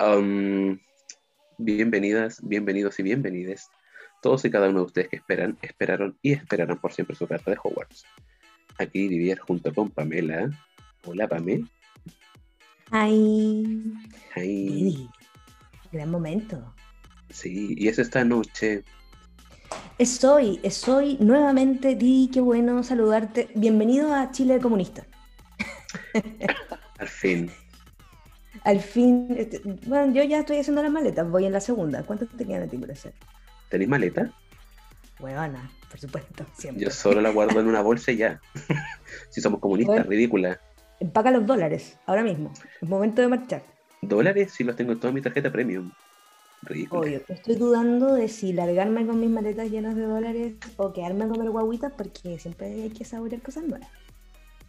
Um, bienvenidas, bienvenidos y bienvenides. Todos y cada uno de ustedes que esperan, esperaron y esperarán por siempre su carta de Hogwarts. Aquí Vivier junto con Pamela. Hola, Pamela. Ay. Ay. Gran momento. Sí, y es esta noche. Estoy, estoy nuevamente, Di, qué bueno saludarte. Bienvenido a Chile Comunista. Al fin. Al fin, este, bueno, yo ya estoy haciendo las maletas, voy en la segunda. ¿Cuántas te quedan a ti por hacer? ¿Tenéis maleta? Huevona, por supuesto, siempre. Yo solo la guardo en una bolsa y ya. si somos comunistas, Bueno. ridícula. Empaca los dólares, ahora mismo. Es momento de marchar. ¿Dólares? Si los tengo en toda mi tarjeta premium. Ridícula. Obvio, estoy dudando de si largarme con mis maletas llenas de dólares o quedarme a comer guaguitas porque siempre hay que saborear cosas nuevas.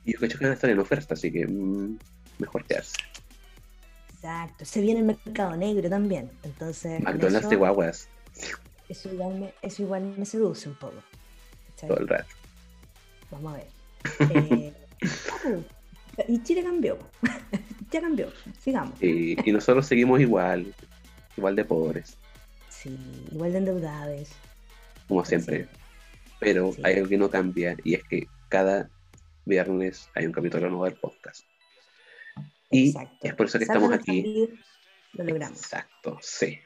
Y yo cacho que van a estar en oferta, así que mm, mejor quedarse. Exacto, se viene el mercado negro también. Entonces, McDonald's eso, de guaguas eso igual, me, eso igual me seduce un poco. todo el rato. Vamos a ver. Eh, y Chile cambió. ya cambió. Sigamos. Y, y nosotros seguimos igual, igual de pobres, Sí, igual de endeudados. como siempre. Pero Sí. hay algo que no cambia y es que cada viernes hay un capítulo nuevo del podcast. Y Exacto. es por eso que estamos aquí. salir, Lo logramos. Exacto, sí.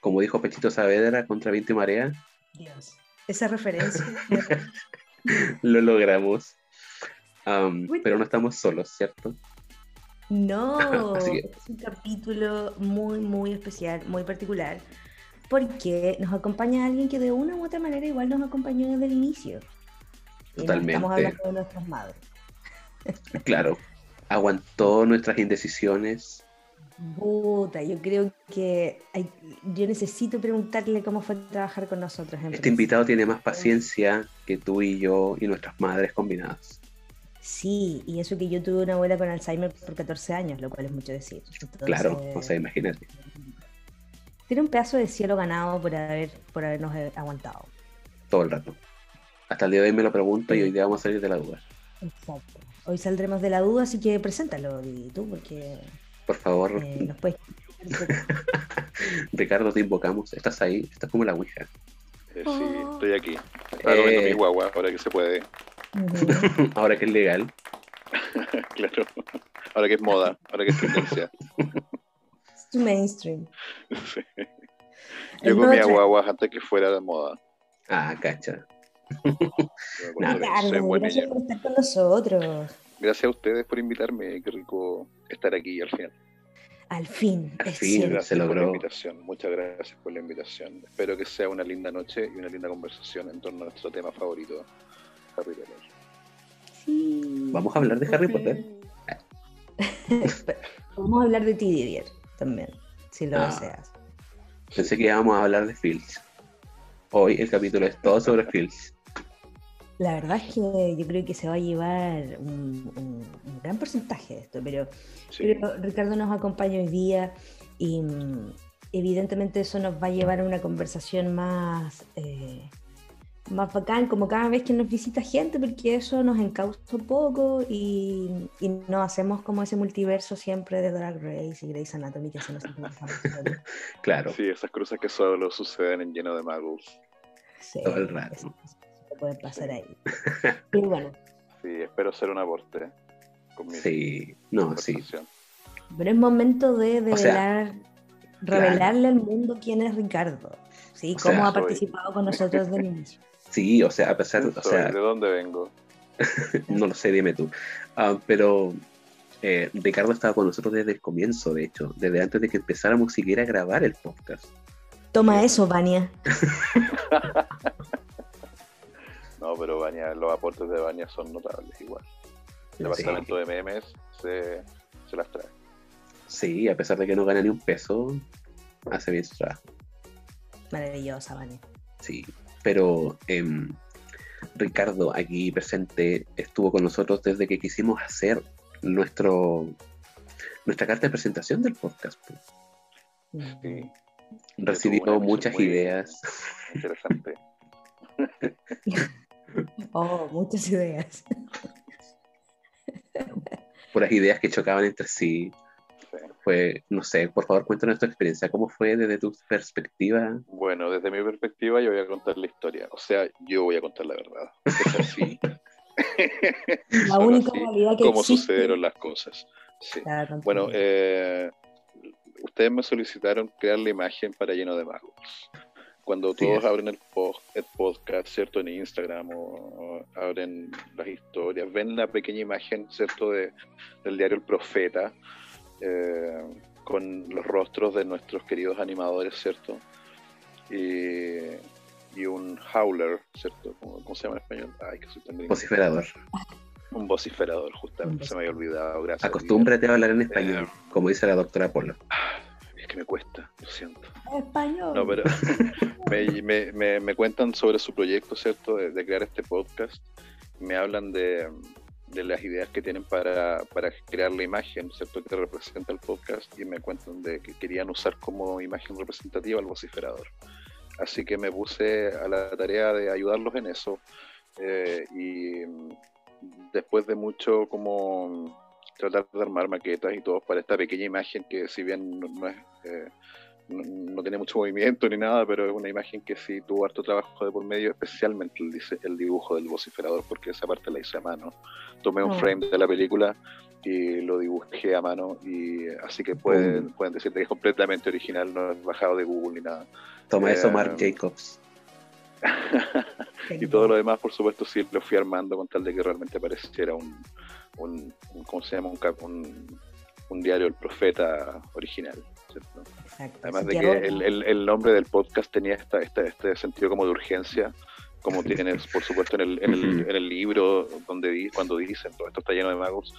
Como dijo Pechito Saavedra contra viento y marea, Dios. Esa referencia. lo logramos. Pero no estamos solos, ¿cierto? No, que- es un capítulo muy, muy especial, muy particular, porque nos acompaña alguien que de una u otra manera igual nos acompañó desde el inicio. Totalmente. Estamos hablando de nuestras madres. Claro. Aguantó nuestras indecisiones. Puta, yo creo que hay- yo necesito preguntarle cómo fue trabajar con nosotros. en Este invitado tiene más paciencia que tú y yo y nuestras madres combinadas. Sí, y eso que yo tuve una abuela con Alzheimer por 14 años, lo cual es mucho decir. Claro, o sea, imagínate. Tiene un pedazo de cielo ganado por, haber, por habernos eh, aguantado. todo el rato. Hasta el día de hoy me lo pregunto y hoy día vamos a salir de la duda. Exacto. Hoy saldremos de la duda, así que preséntalo, Didi, tú, porque Por favor, eh, nos puedes... Ricardo, te invocamos. Estás ahí, estás como la Ouija. Eh, Oh. sí, estoy aquí. Estaba comiendo Eh. mi guagua, ahora que se puede. Ahora que es legal. claro. Ahora que es moda, ahora que es tendencia. Es tu mainstream. Sí. Yo comía guaguas antes que fuera de moda. Ah, cacha. Buen gracias por estar con nosotros. Gracias a ustedes por invitarme. Qué rico estar aquí al final. Al fin, Al fin. Gracias Se por la invitación. Muchas gracias por la invitación. Espero que sea una linda noche y una linda conversación en torno a nuestro tema favorito, Harry Potter. Sí. Vamos a hablar de Harry Potter. Vamos a hablar de ti, Didier, también, si lo Ah. deseas. Pensé que íbamos a hablar de Fields. Hoy el capítulo es todo sobre Fields. La verdad es que yo creo que se va a llevar un, un- un gran porcentaje de esto, pero, Sí. pero Ricardo nos acompaña hoy día y mm, evidentemente eso nos va a llevar a una conversación más, eh, más bacán, como cada vez que nos visita gente, porque eso nos encausa un poco y, y no hacemos como ese multiverso siempre de Drag Race y Grey's Anatomy que se nos. Claro, Sí, esas cosas que solo suceden en lleno de magos. Sí, Todo el rato. eso- eso puede pasar ahí. Pero bueno, Sí, espero ser un aporte con mi sí, no, sí. Pero es momento de O sea, develar, revelarle al mundo quién es Ricardo, ¿sí? O Cómo sea, ha soy- participado con nosotros desde el inicio. Sí, o sea, a pesar, o sea, ¿De dónde vengo? no lo sé, dime tú. Ah, pero eh, Ricardo estaba con nosotros desde el comienzo, de hecho, desde antes de que empezáramos siquiera a grabar el podcast. Toma eso, Vania. No, pero Baña, los aportes de Baña son notables igual. El departamento de memes se, se las trae. Sí, a pesar de que no gana ni un peso, hace bien su trabajo. Maravillosa, Vania. Sí, pero em, Ricardo aquí presente estuvo con nosotros desde que quisimos hacer nuestro nuestra carta de presentación del podcast. Sí, Recibió muchas ideas. interesante. Oh, muchas ideas. puras ideas que chocaban entre sí. Fue, no sé, por favor cuéntanos tu experiencia, ¿cómo fue desde tu perspectiva? Bueno, desde mi perspectiva yo voy a contar la historia, o sea, yo voy a contar la verdad. Es así. La única realidad que cómo existe. sucedieron las cosas. Sí. Claro, Bueno, eh, ustedes me solicitaron crear la imagen para Lleno de Magos. Cuando todos abren el, el podcast, ¿cierto? En Instagram o, o abren las historias, ven la pequeña imagen, ¿cierto? De, del diario El Profeta, eh, con los rostros de nuestros queridos animadores, ¿cierto? Y, y un howler, ¿cierto? ¿Cómo, cómo se llama en español? Ay, que soy tan gringo. Vociferador. Un vociferador, justamente, Un se me había olvidado. Gracias. Acostúmbrate a hablar en español, Eh, como dice la doctora Polo. Es que me cuesta, lo siento. Español. No, pero me, me- me- me cuentan sobre su proyecto, ¿cierto? De, de crear este podcast. Me hablan de, de las ideas que tienen para, para crear la imagen, ¿cierto? Que representa el podcast y me cuentan de que querían usar como imagen representativa al vociferador. Así que me puse a la tarea de ayudarlos en eso eh, y después de mucho como tratar de armar maquetas y todo para esta pequeña imagen que si bien no, no es... eh, no, no tiene mucho movimiento ni nada, pero es una imagen que sí tuvo harto trabajo de por medio, especialmente el, el dibujo del vociferador, porque esa parte la hice a mano. Tomé un Oh. frame de la película y lo dibujé a mano, y así que pueden, pueden decir que es completamente original, no es bajado de Google ni nada. Toma eso, Eh, Mark Jacobs. y todo lo demás, por supuesto, sí lo fui armando con tal de que realmente pareciera un, un, un- ¿cómo se llama? Un, un, un diario del profeta original, ¿cierto? Exacto. Además de que el, el- el nombre del podcast tenía esta, esta- este sentido como de urgencia, como tienes, por supuesto, en el, en el, en el libro, donde di- cuando dicen todo esto está lleno de magos,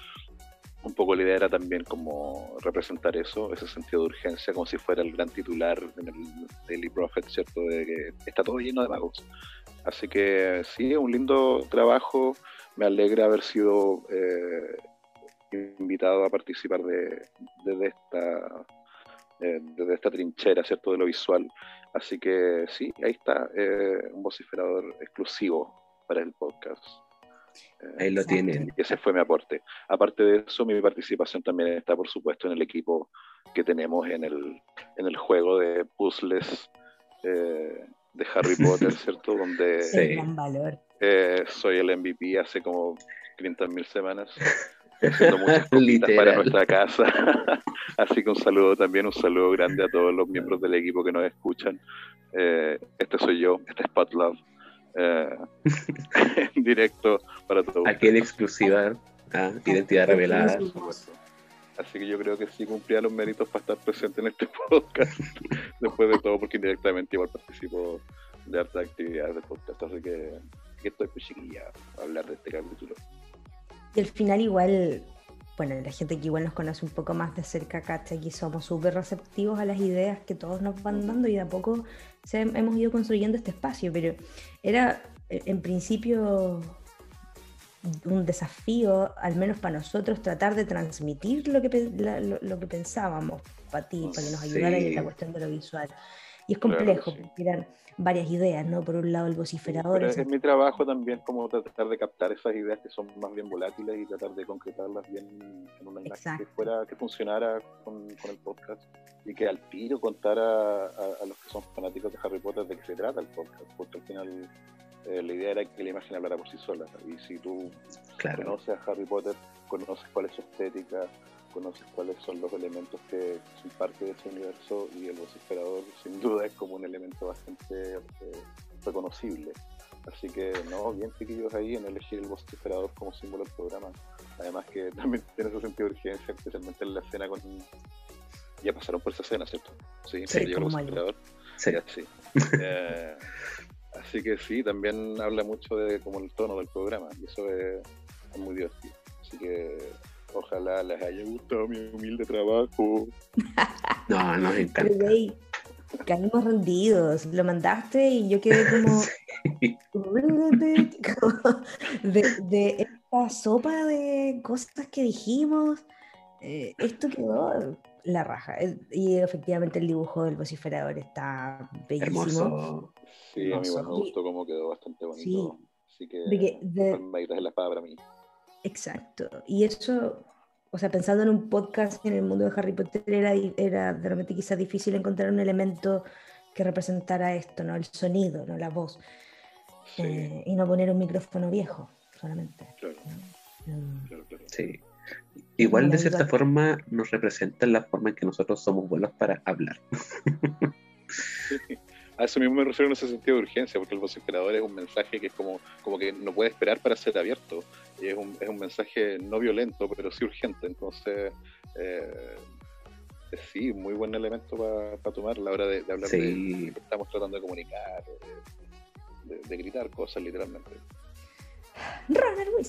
un poco la idea era también como representar eso, ese sentido de urgencia, como si fuera el gran titular en el Daily Prophet, ¿cierto? De que está todo lleno de magos. Así que sí, un lindo trabajo. Me alegra haber sido eh, invitado a participar de, de esta eh, desde esta trinchera, ¿cierto? De lo visual. Así que sí, ahí está, eh, un vociferador exclusivo para el podcast. Eh, Ahí lo tienen. y ese fue mi aporte. Aparte de eso, mi participación también está, por supuesto, en el equipo que tenemos en el, en el juego de puzzles eh, de Harry Potter, ¿cierto? Donde Sí. eh, soy el MVP hace como 500.000 semanas, haciendo muchas cositas para nuestra casa. Así que un saludo también, un saludo grande a todos los miembros del equipo que nos escuchan. Eh, este soy yo, este es Pat Love. Eh, en directo para todos. Aquí en exclusiva, ah, identidad revelada. Así que yo creo que sí cumplía los méritos para estar presente en este podcast. Después de todo, porque indirectamente igual participo de hartas actividades del podcast. Así que aquí estoy pues chiquilla a hablar de este capítulo. Y al final igual, bueno, la gente que igual nos conoce un poco más de cerca, cacha, que somos súper receptivos a las ideas que todos nos van dando y de a poco hemos ido construyendo este espacio, pero era eh, en principio un desafío, al menos para nosotros, tratar de transmitir lo que, lo, lo que pensábamos para ti, para que nos ayudara en Sí. la cuestión de lo visual. Y es Claro complejo, sí. porque eran varias ideas, ¿no? Por un lado el vociferador, Pero esa- es mi trabajo también como tratar de captar esas ideas que son más bien volátiles y tratar de concretarlas bien en una imagen que fuera que funcionara con, con el podcast y que al tiro contara a, a los que son fanáticos de Harry Potter de qué se trata el podcast porque al final eh, la idea era que la imagen hablara por sí sola y si tú Claro. conoces a Harry Potter conoces cuál es su estética conoces cuáles son los elementos que son parte de ese universo y el vociferador sin duda es como un elemento bastante eh, reconocible. Así que no, bien chiquillos ahí en elegir el vociferador como símbolo del programa. Además que también tiene ese sentido de urgencia, especialmente en la escena con... Ya pasaron por esa escena, ¿cierto? Sí, Sí, se llegó el como vociferador. Sí. Ya, sí. Eh, así que sí, también habla mucho de como el tono del programa y eso es, es muy divertido. Así que ojalá les haya gustado mi humilde trabajo. No, nos Pero, encanta. güey, caímos rendidos. Lo mandaste y yo quedé como, como de, de esta sopa de cosas que dijimos. eh, esto quedó la raja. Eh, Y efectivamente el dibujo del vociferador está bellísimo. Hermoso. Sí, a mí me gustó cómo quedó bastante bonito. Así que De que- de- palmaditas en la espada para mí. Exacto. Y eso o sea, pensando en un podcast en el mundo de Harry Potter, era, era de repente quizás difícil encontrar un elemento que representara esto, ¿no? El sonido, ¿no? La voz. Eh, y no poner un micrófono viejo solamente. Mm. Sí. Igual de cierta forma nos representa la forma en que nosotros somos buenos para hablar. A eso mismo me refiero en ese sentido de urgencia, porque el vociferador es un mensaje que es como, como que no puede esperar para ser abierto. Y es un, es un mensaje no violento, pero sí urgente. Entonces, eh, sí, muy buen elemento para tomar a la hora de, hablar de lo que estamos tratando de comunicar, de, gritar cosas literalmente.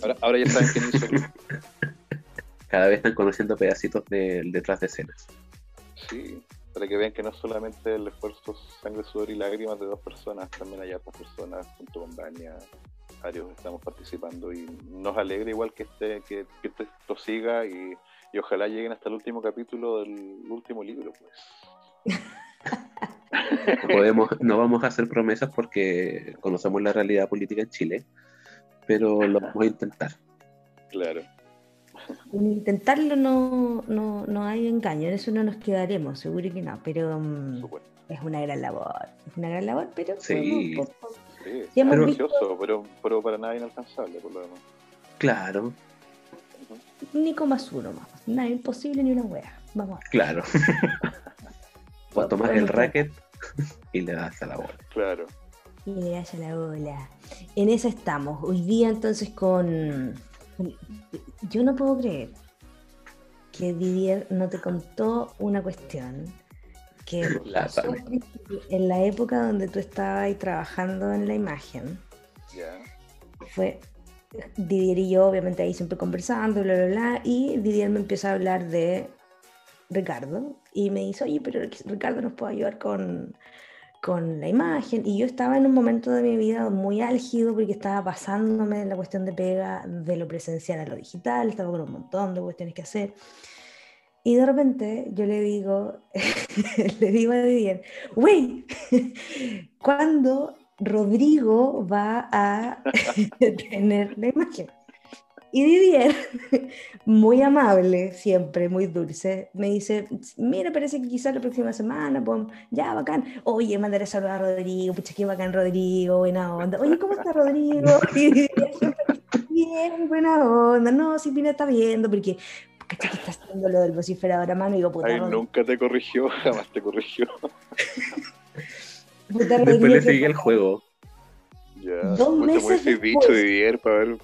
Ahora, ahora ya saben quién hizo Cada vez están conociendo pedacitos de, detrás de escenas. Sí, para que vean que no solamente el esfuerzo, sangre, sudor y lágrimas de dos personas, también hay otras personas junto con Bania, Arios, estamos participando y nos alegra igual que este, que, esto siga y, ojalá lleguen hasta el último capítulo del último libro, pues. Podemos, no vamos a hacer promesas porque conocemos la realidad política en Chile, pero lo vamos a intentar. Claro. En intentarlo no, no, no, hay engaño, en eso no nos quedaremos, seguro que no, pero mm, es una gran labor, es una gran labor, pero sí, sí, es precioso, pero, pero para nada inalcanzable por lo demás. Claro. Ni más uno más, nada imposible ni una wea, vamos. Claro. pues tomas el racket y le das a la bola. Claro. Y le das a la bola. En eso estamos. Hoy día entonces con yo no puedo creer que Didier no te contó una cuestión que en la época donde tú estabas trabajando en la imagen. Fue Didier y yo, obviamente ahí siempre conversando, bla, bla, bla, y Didier me empieza a hablar de Ricardo y me dice, oye, pero Ricardo nos puede ayudar con, con la imagen y yo estaba en un momento de mi vida muy álgido porque estaba pasándome la cuestión de pega de lo presencial a lo digital, estaba con un montón de cuestiones que hacer. Y de repente yo le digo, le digo a Didier, güey, ¿cuándo Rodrigo va a tener la imagen? Y Didier, muy amable, siempre, muy dulce, me dice, mira, parece que quizás la próxima semana, pues, ya, bacán. Oye, mandaré a saludar a Rodrigo, pucha, qué bacán Rodrigo, buena onda. Oye, ¿cómo está Rodrigo? bien, buena onda. No, si Pina está viendo, porque, ¿cachai que está haciendo lo del vociferador a mano? Y digo, puta, Ay, nunca te corrigió, jamás te corrigió. Después le sigue el juego. Ya, Dos meses muy bicho Didier para ver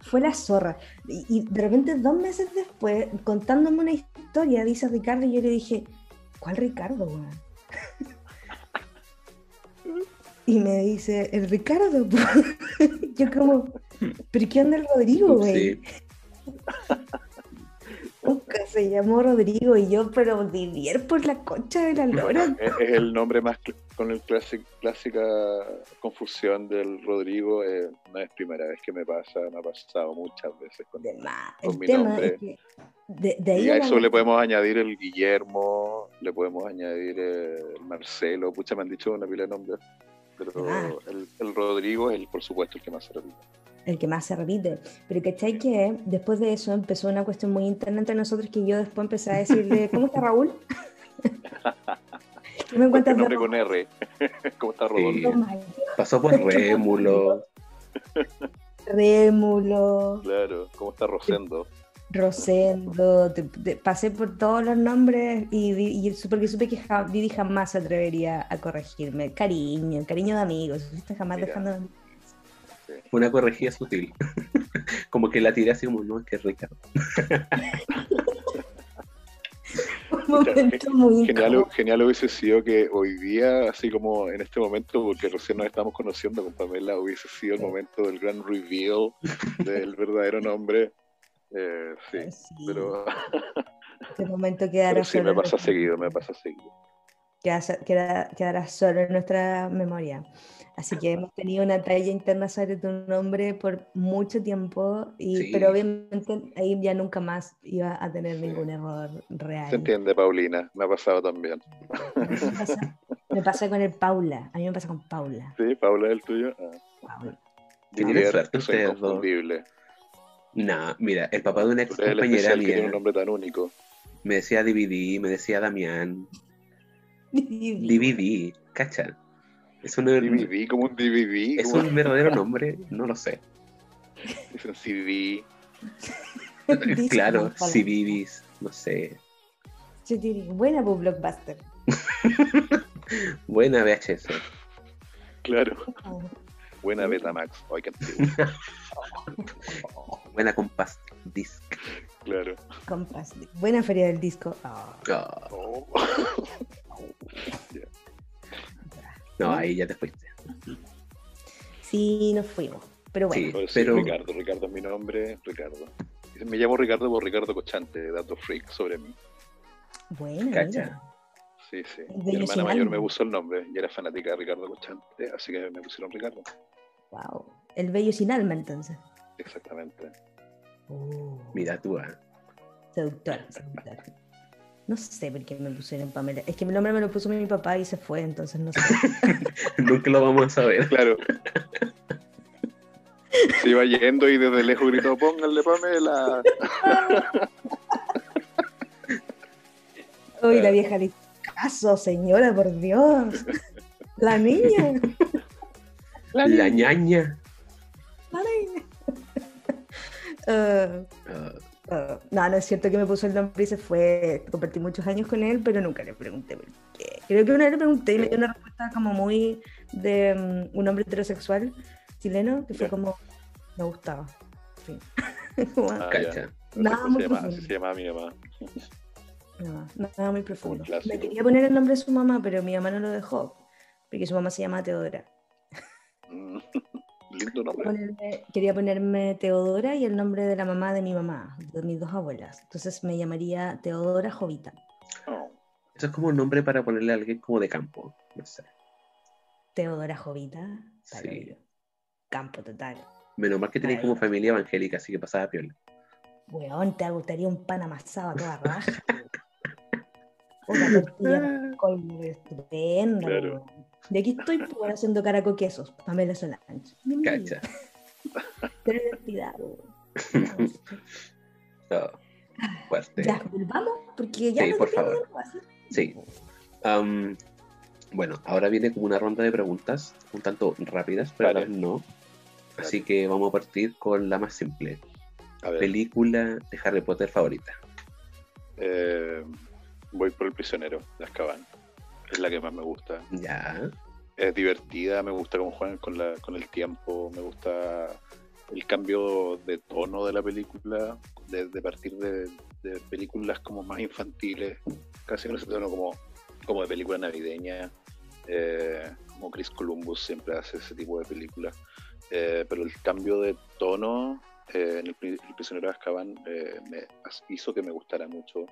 fue la zorra. Y, de repente, dos meses después, contándome una historia, dice Ricardo, y yo le dije, ¿cuál Ricardo, y me dice, el Ricardo. yo como, ¿pero qué onda el Rodrigo, güey? Nunca se llamó Rodrigo y yo, pero Didier por la concha de la lora. Es, el nombre más con el clásica confusión del Rodrigo. Eh, no es primera vez que me pasa, me ha pasado muchas veces con, mi nombre. y a eso le podemos añadir el Guillermo, le podemos añadir el Marcelo, pucha, me han dicho una pila de nombres, pero el, el, Rodrigo es el, por supuesto el que más se repite el que más se repite. Pero ¿cachai que después de eso empezó una cuestión muy interna entre nosotros que yo después empecé a decirle, ¿cómo está Raúl? ¿Qué me encuentras nombre con R. ¿Cómo está Rodolfo? Pasó por Rémulo. Rémulo. Claro, ¿cómo está Rosendo? Rosendo, pasé por todos los nombres y, y, porque supe que Didi jamás se atrevería a corregirme. Cariño, cariño de amigos, jamás dejando una corregida sutil. como que la tiré así como, no, es que es Ricardo. genial, genial hubiese sido que hoy día, así como en este momento, porque recién nos estamos conociendo con Pamela, hubiese sido el momento del gran reveal del verdadero nombre. Eh, sí, pero. Este momento quedará sí, me pasa seguido, me pasa seguido. quedará solo en nuestra memoria. Así que hemos tenido una talla interna sobre tu nombre por mucho tiempo, y, pero obviamente ahí ya nunca más iba a tener ningún error real. Se entiende, Paulina, me ha pasado también. Me pasa, con el Paula, a mí me pasa con Paula. Sí, Paula es el tuyo. Ah. Paula. Es inconfundible. Nah, mira, el papá de una ex compañera especial que tiene un mía nombre tan único. me decía DVD, me decía Damián. DVD. DVD, cacha. Es un, DVD, como un DVD. es como un verdadero nombre, no lo sé. es un CD. Claro. CDs, no sé. Buena Blockbuster. Buena VHS. Claro. Oh, Buena Betamax. Ay, qué. Buena Compass Disc. Claro. Compass. Buena feria del disco. Ah, Ah, Oh. No, ahí ya te fuiste. Sí, nos fuimos. Pero bueno, Sí, Pero sí, pero Ricardo. Ricardo es mi nombre. Ricardo. Me llamo Ricardo por Ricardo Cochante, dato freak sobre mí. bueno. Cacha. Sí, sí. Mi hermana mayor me puso el nombre y era fanática de Ricardo Cochante, así que me pusieron Ricardo. Wow. El bello sin alma, entonces. Exactamente. Oh, mira tú, ah. seductor, seductor. No sé por qué me pusieron Pamela. Es que el nombre me lo puso mi papá y se fue, entonces no sé. nunca lo vamos a saber. Claro. Se iba yendo y desde lejos gritó, pónganle Pamela. Uy, la vieja le caso, señora, por Dios. La niña. La ñaña. La niña. Ah, ah, no, no es cierto que me puso el nombre y se fue. Compartí muchos años con él, pero nunca le pregunté por qué. Creo que una vez le pregunté y me dio una respuesta como muy de mm, un hombre heterosexual chileno, que fue como, me gustaba. Fin. Como, Ah, cacha. Nada muy se llama- se mi mamá. no, nada muy profundo. Me quería poner el nombre de su mamá, pero mi mamá no lo dejó, porque su mamá se llama Teodora. Lindo nombre. Ponerme- quería ponerme Teodora y el nombre de la mamá de mi mamá, de mis dos abuelas. Entonces me llamaría Teodora Jovita. Oh, Eso es como un nombre para ponerle a alguien como de campo. No sé. Teodora Jovita. Sí. Campo total. Menos mal que Ay. como familia evangélica, así que pasaba piola. Weón, te gustaría un pan amasado a toda raja. Una tortilla con col, estupenda. Claro. Y aquí estoy pues, haciendo caraco quesos. Pamela Solange. Cacha. Pero identidad, weón. Ah, fuerte. Ya, volvamos, porque ya Sí, no por favor. nada, ¿sí? Bueno, ahora viene como una ronda de preguntas, un tanto rápidas, pero a la Vale. vez no. Así que vamos a partir con la más simple. a ver, Película de Harry Potter favorita. eh, voy por El prisionero de Azkaban. Es la que más me gusta. Ya. Es divertida, me gusta cómo juegan con, la, con el tiempo, me gusta el cambio de tono de la película, de, de partir de, de películas como más infantiles, casi en ese tono como, como de película navideña, eh, como Chris Columbus siempre hace ese tipo de películas, Eh, pero el cambio de tono eh, en el, Pri- El prisionero de Azkaban me hizo que me gustara mucho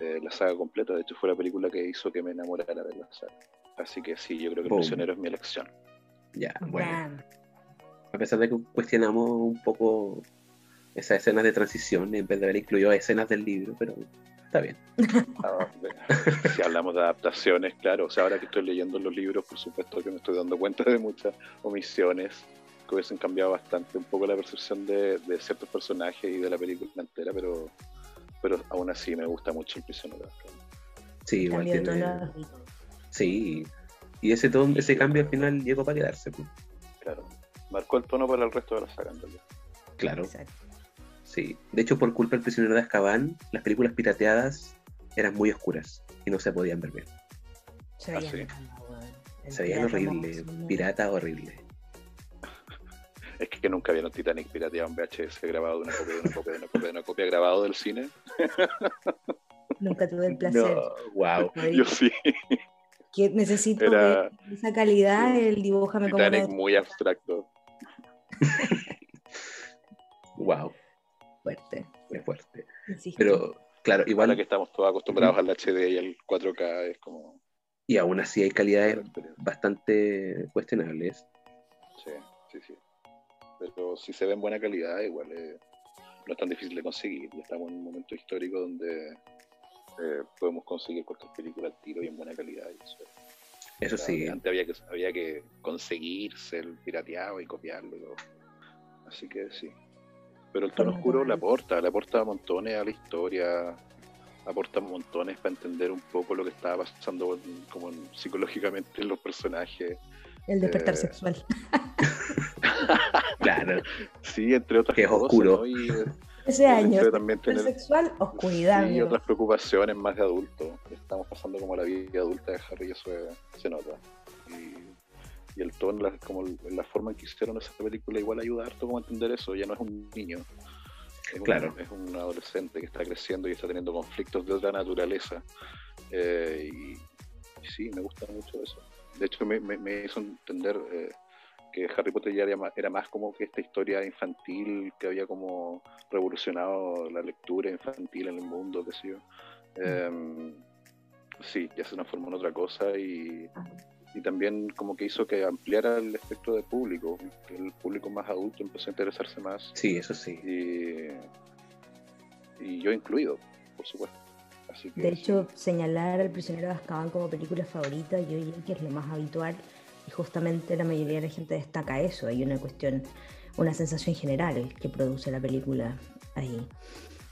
eh, la saga completa, de hecho fue la película que hizo que me enamorara de la saga. Así que sí, yo creo que El Boom. prisionero es mi elección. Ya, bueno. Bam. A pesar de que cuestionamos un poco esas escenas de transición, en vez de haber incluido escenas del libro, pero está bien. Ah, si hablamos de adaptaciones, claro, o sea, ahora que estoy leyendo los libros, por supuesto que me estoy dando cuenta de muchas omisiones que hubiesen cambiado bastante un poco la percepción de, de ciertos personajes y de la película entera, pero, pero aún así me gusta mucho el prisionero. de Azkaban. Sí, igual tiene. Sí. Y ese, ton- ese cambio al final llegó para quedarse. pues. Claro, marcó el tono para el resto de la saga en realidad. Claro. Exacto. Sí. De hecho, por culpa del prisionero de Azkaban, las películas pirateadas eran muy oscuras y no se podían ver bien. Se Ah, veían sí. weón. El Se veían pirata horribles. monstruo, Pirata horrible. Es que nunca vieron Titanic pirateado en VHS grabado de una copia, de una copia, de una copia, de una copia grabado del cine. Nunca tuve el placer. No, wow. Yo sí, que necesito Era- esa calidad, el dibújame como Titanic muy abstracto. Wow. fuerte. Muy fuerte. insisto. Pero, claro, Ahora igual. que estamos todos acostumbrados al HD y al 4K, es como. Y aún así hay calidades bastante cuestionables. Sí, sí, sí. Pero si se ve en buena calidad, igual eh, no es tan difícil de conseguir. Y estamos en un momento histórico donde eh, podemos conseguir cualquier película al tiro y en buena calidad. y eso, Eso sí. Antes había que, había que conseguirse el pirateado y copiarlo. y todo. Así que sí. Pero el tono oscuro le aporta, le aporta montones a la historia, aporta montones para entender un poco lo que estaba pasando como psicológicamente en los personajes. El despertar eh, sexual. claro. Sí, entre otras que es oscuro. Ese año. También tener, sexual, oscuridad. Y otras preocupaciones más de adulto. Estamos pasando como la vida adulta de Harry y eso se nota. Y, el tono, la, como la forma en que hicieron esa película igual ayuda harto como a entender eso. Ya no es un niño. Es claro. Un, es un adolescente que está creciendo y está teniendo conflictos de otra naturaleza. Eh, y, sí, me gusta mucho eso. De hecho, me, me, hizo entender eh, que Harry Potter ya era más, como que esta historia infantil que había como revolucionado la lectura infantil en el mundo, qué sé yo. Em, sí, ya se transformó en otra cosa y, y, también como que hizo que ampliara el espectro del público, que el público más adulto empezó a interesarse más. Sí, eso sí. Y, y yo incluido, por supuesto. de hecho, señalar al prisionero de Azkaban como película favorita, yo diría que es lo más habitual y justamente la mayoría de la gente destaca eso. Hay una cuestión, una sensación general que produce la película ahí.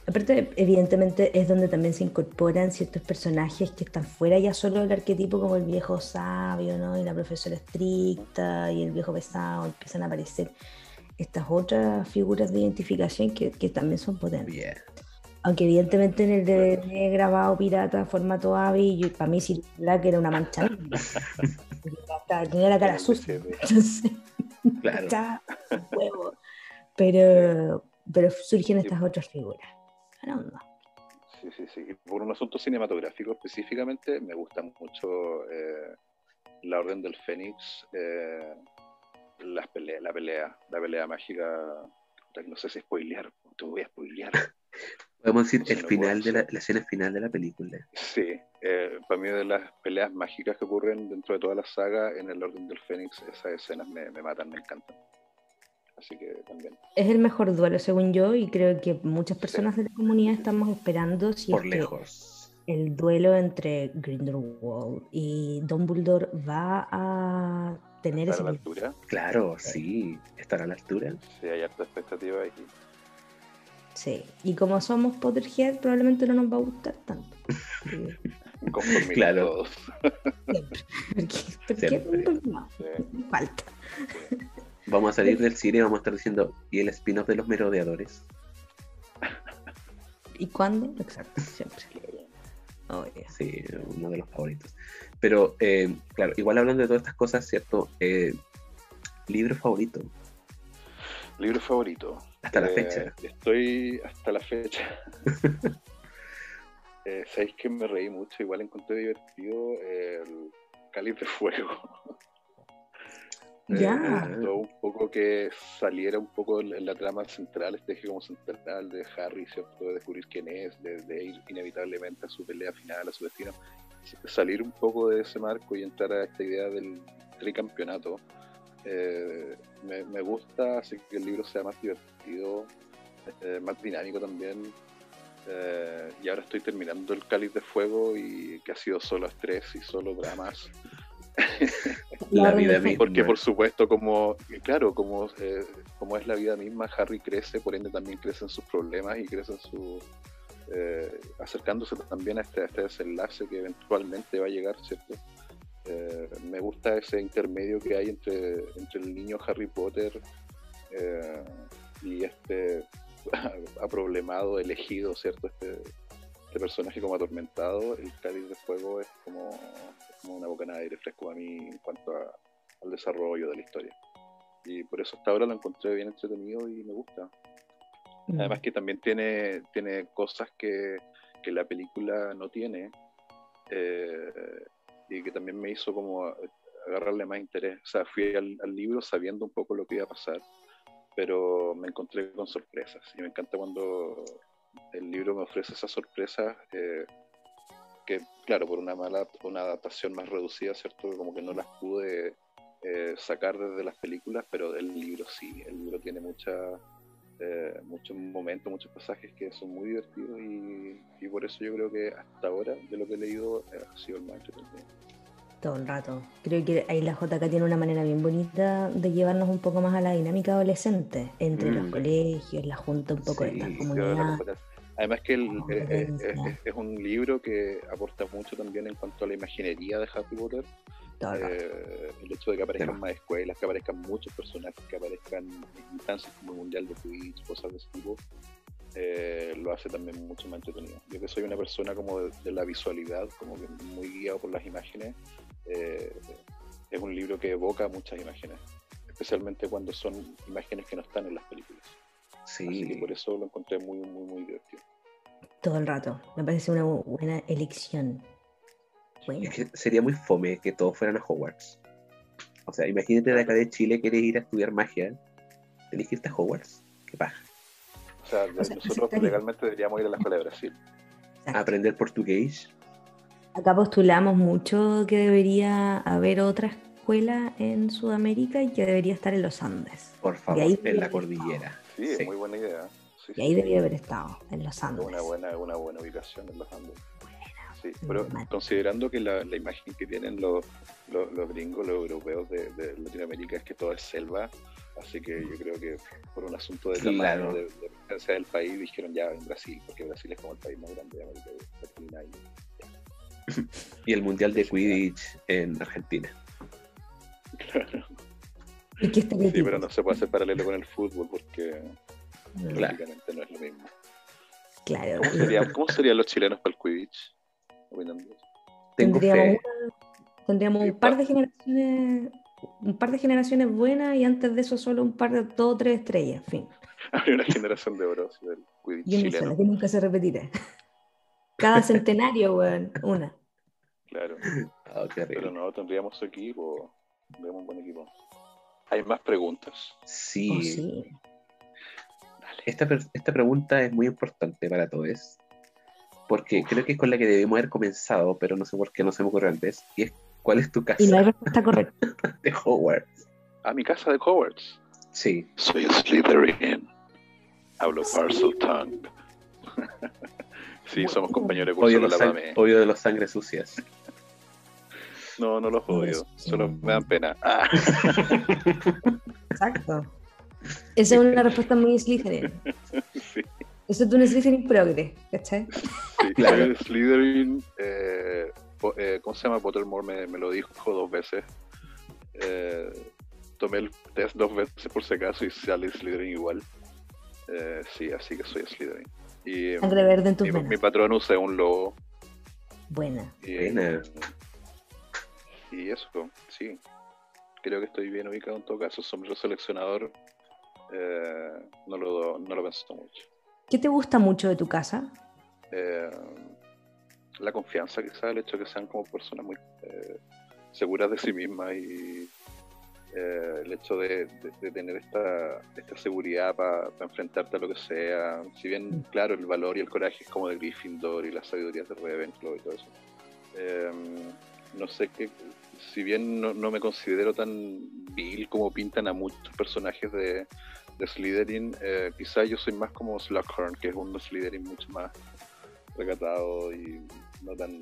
Aparte, evidentemente es donde también se incorporan ciertos personajes que están fuera ya solo del arquetipo como el viejo sabio, ¿no? Y la profesora estricta y el viejo pesado, empiezan a aparecer estas otras figuras de identificación que, que también son potentes. Aunque evidentemente en el DVD grabado pirata, formato AVI, para mí sí Black era una mancha. Tenía la cara sucia. claro. huevo. Pero, pero surgen estas otras figuras. Sí, sí, sí. Por un asunto cinematográfico específicamente, me gusta mucho eh, La Orden del Fénix, eh, las peleas, la pelea, la pelea mágica. No sé si spoilear, te voy a spoilear. Podemos decir el final de la, escena final de la película. Sí, eh, para mí de las peleas mágicas que ocurren dentro de toda la saga en el Orden del Fénix, esas escenas me, matan, me encantan. Así que también. Es el mejor duelo, según yo, y creo que muchas personas de la comunidad estamos esperando si Por lejos. el duelo entre Grindelwald y Dumbledore va a tener esa altura? Claro, sí, estará a la altura. Sí, hay harta expectativa ahí. Sí, y como somos Potterhead, probablemente no nos va a gustar tanto. claro. ¿Por qué? No, falta. Vamos a salir del cine y vamos a estar diciendo, ¿y el spin-off de los merodeadores? ¿Y cuándo? Exacto, siempre. Oh, sí, uno de los favoritos. Pero, eh, claro, igual hablando de todas estas cosas, ¿cierto? Eh, libro favorito. Libro favorito. Hasta la fecha. Eh, estoy hasta la fecha. eh, Sabéis que me reí mucho, igual encontré divertido el Cáliz de Fuego. Ya. Eh, un poco que saliera un poco en la trama central, este eje como central de Harry, ¿cierto? De descubrir quién es, de, ir inevitablemente a su pelea final, a su destino. Salir un poco de ese marco y entrar a esta idea del tricampeonato eh, me, gusta, así que el libro sea más divertido, eh, más dinámico también. Eh, y ahora estoy terminando el Cáliz de Fuego y que ha sido solo estrés y solo dramas. la vida misma. Porque por supuesto, como claro, como, como es la vida misma, Harry crece, por ende también crecen sus problemas y crecen su acercándose también a este, este desenlace que eventualmente va a llegar, ¿cierto? Eh, me gusta ese intermedio que hay entre, entre el niño Harry Potter eh, y este aproblemado, elegido, ¿cierto? Este, este, personaje como atormentado. El cáliz de fuego es como, una bocanada de aire fresco a mí en cuanto al desarrollo de la historia. Y por eso hasta ahora lo encontré bien entretenido y me gusta. Mm. Además que también tiene, tiene cosas que, que la película no tiene. Eh, y que también me hizo como agarrarle más interés. O sea, fui al, libro sabiendo un poco lo que iba a pasar, pero me encontré con sorpresas. Y me encanta cuando el libro me ofrece esas sorpresas eh, que, claro, por una mala, una adaptación más reducida, ¿cierto? Como que no las pude eh, sacar desde las películas, pero el libro sí. El libro tiene mucha, eh, muchos momentos, muchos pasajes que son muy divertidos y, por eso yo creo que hasta ahora, de lo que he leído, ha sido el más entretenido. todo el rato. Creo que ahí la JK tiene una manera bien bonita de llevarnos un poco más a la dinámica adolescente, entre los Mm. colegios, la junta un poco de Sí, estas sí, comunidades. Además que el- eh, eh, es, es un libro que aporta mucho también en cuanto a la imaginería de Harry Potter. Todo el. Eh, el hecho de que aparezcan más escuelas, que aparezcan muchos personajes, que aparezcan instancias como el Mundial de Quidditch, cosas de ese tipo, eh, lo hace también mucho más entretenido. Yo que soy una persona como de, de la visualidad, como que muy guiado por las imágenes, eh, es un libro que evoca muchas imágenes, especialmente cuando son imágenes que no están en las películas. Así que Sí. por eso lo encontré muy, muy, muy divertido. Todo el rato. Me parece una bu- buena elección. Bueno, Es que sería muy fome que todos fueran a Hogwarts. O sea, imagínate de acá de Chile quieres ir a estudiar magia. Tenés que irte a Hogwarts. Qué paja. O sea, de- O sea, nosotros legalmente deberíamos ir a la escuela de Brasil. exacto. Aprender portugués. Acá postulamos mucho que debería haber otra escuela en Sudamérica y que debería estar en los Andes. Por favor, ahí en la cordillera. Sí, es muy buena idea. Sí, Y ahí sí. debería haber estado, en los Es Andes. una buena, una buena ubicación en los Andes. Sí, Mm, pero considerando que la, la imagen que tienen los, los, los gringos, los europeos de, de Latinoamérica es que todo es selva, así que yo creo que por un asunto de tamaño Claro. de, de distancia del país dijeron ya en Brasil, porque Brasil es como el país más grande de América Latina. Y, Y el Mundial de Quidditch en Argentina. claro. ¿Y qué estaría Sí, pero no se puede hacer paralelo con el fútbol porque Claro. prácticamente no es lo mismo. Claro. ¿Cómo, sería- cómo serían los chilenos para el Quidditch? De eso. Tengo Tendríamos, fe. una- tendríamos un par pa- de generaciones, un par de generaciones buenas y antes de eso solo un par de dos o tres estrellas, en fin. Habría una generación de oro sí, del Quidditch Y una chileno. sola, que nunca se repetirá. Cada centenario, weón, una. Claro. Oh, qué Pero no, tendríamos equipo. Tendríamos un buen equipo. Hay más preguntas. Sí. Oh, sí. Esta, esta pregunta es muy importante para todos. Porque creo que es con la que debemos haber comenzado, pero no sé por qué no se me ocurre antes. Y es: ¿cuál es tu casa Y no hay respuesta correcta. de Hogwarts? A mi casa de Hogwarts. Sí. Soy Slytherin. Hablo Parcel Tongue. sí, somos compañeros de curso Odio, los la odio de los sangres sucias. No, no los odio. Sí. Solo me dan pena. Ah, Exacto. Esa es una respuesta muy Slytherin. Eso es de un Slytherin progre, ¿cachai? sí. Claro. Soy Slytherin. eh, eh, ¿Cómo se llama? Pottermore me, me lo dijo dos veces. Eh, tomé el test dos veces por si acaso y sale Slytherin igual. Eh, sí, así que soy Slytherin. Y, Sangre verde en tus mi, patrón usa un lobo. Buena. Y, Buena. y eso, sí. Creo que estoy bien ubicado en todo caso. Sombrero seleccionador eh, no, lo, no lo pensó mucho. ¿Qué te gusta mucho de tu casa? Eh, la confianza, quizás, el hecho de que sean como personas muy eh, seguras de sí mismas y eh, el hecho de, de- de tener esta, esta seguridad para enfrentarte a lo que sea. Si bien, claro, el valor y el coraje es como de Gryffindor y las sabidurías de Ravenclaw y todo eso. Eh, no sé qué, si bien no, no me considero tan vil como pintan a muchos personajes de, de Slytherin, eh, quizá yo soy más como Slughorn, que es un Slytherin mucho más recatado y no tan,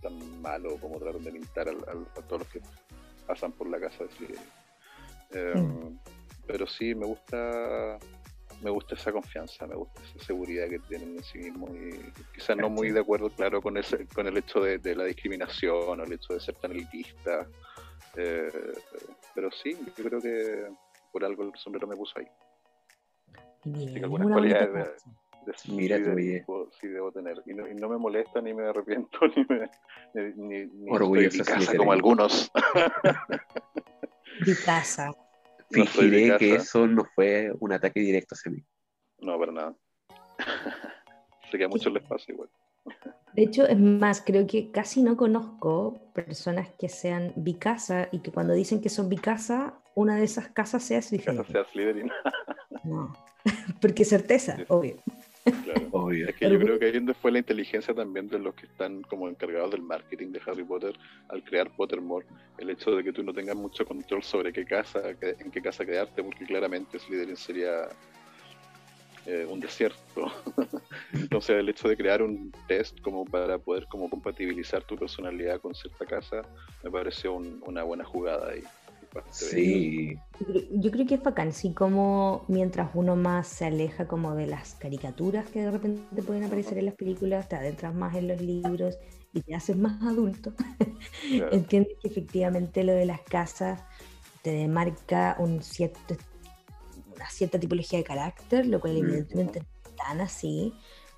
tan malo como tratan de pintar al- al- a todos los que pasan por la casa de Slytherin. Eh, Mm. Pero sí, me gusta me gusta esa confianza, me gusta esa seguridad que tienen en sí mismos y quizás no muy de acuerdo, claro, con ese, con el hecho de, de la discriminación o el hecho de ser tan elitista. Eh, pero sí, yo creo que por algo el sombrero me puso ahí. Bien, Sí, es algunas cualidades de-. De Mira sí, de- oye. tipo, sí debo tener. Y no, y no me molesta, ni me arrepiento, ni me ni, ni, ni Orgulloso estoy de casa como algunos. Mi casa. No de Fingiré que eso no fue un ataque directo hacia mí. No, para nada. sé que a muchos les pasa igual. De hecho, es más, creo que casi no conozco personas que sean bicasa y que cuando dicen que son bicasa, una de esas casas sea Casa Slytherin. sea Slytherin, No, porque certeza, Sí. obvio. claro. Obvio. Es que yo creo que ahí donde fue la inteligencia también de los que están como encargados del marketing de Harry Potter al crear Pottermore. El hecho de que tú no tengas mucho control sobre qué casa, en qué casa quedarte, porque claramente Slytherin sería eh, un desierto. Entonces el hecho de crear un test como para poder como compatibilizar tu personalidad con cierta casa me pareció una buena jugada ahí. Sí. Yo creo que es bacán, así como mientras uno más se aleja como de las caricaturas que de repente pueden aparecer en las películas, te adentras más en los libros y te haces más adulto, entiendes que efectivamente lo de las casas te demarca un cierto, una cierta tipología de carácter, lo cual evidentemente no es tan así,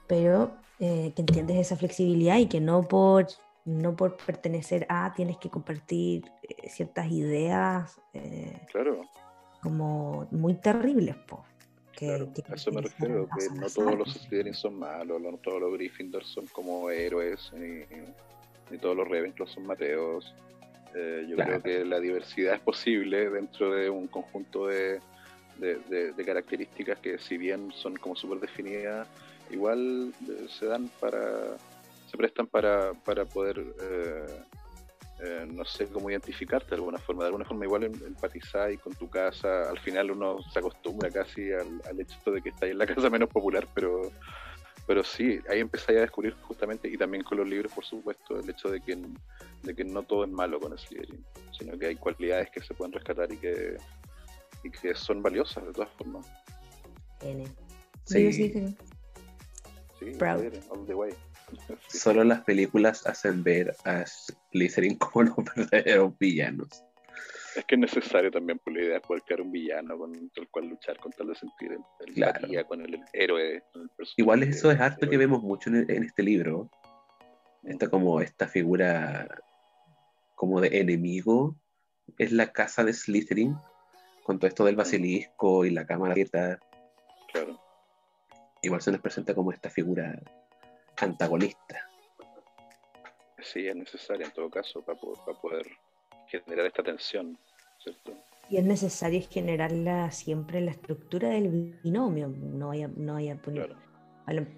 pero eh, que entiendes esa flexibilidad y que no por no por pertenecer a tienes que compartir eh, ciertas ideas eh, claro. como muy terribles. Po, que, a eso me refiero, que no todos los Slytherin son malos, no todos los Gryffindor son como héroes, ni, todos los Ravenclaw son mateos. Eh, yo creo que la diversidad es posible dentro de un conjunto de, de características que si bien son como súper definidas, igual se dan para se prestan para, para poder, eh, eh, no sé cómo identificarte de alguna forma. De alguna forma igual em, empatizar y con tu casa. Al final uno se acostumbra casi al, hecho de que está en la casa menos popular, pero, pero sí, ahí empecé a descubrir justamente, y también con los libros, por supuesto, el hecho de que, de que no todo es malo con Slytherin, sino que hay cualidades que se pueden rescatar y que, y que son valiosas de todas formas. N. Sí. Sí, Proud. All the way. Solo las películas hacen ver a Slytherin como los verdaderos villanos. Es que es necesario también por la idea de poder crear un villano con el cual luchar con tal de sentir el, el con el, héroe. Igual eso es harto que vemos mucho en, este libro. Esta como esta figura como de enemigo es la casa de Slytherin con todo esto del basilisco y la cámara abierta. Claro. Igual se nos presenta como esta figura antagonista. Sí, es necesario en todo caso para poder, generar esta tensión, ¿cierto? Y es necesario generarla siempre en la estructura del binomio, no haya, no haya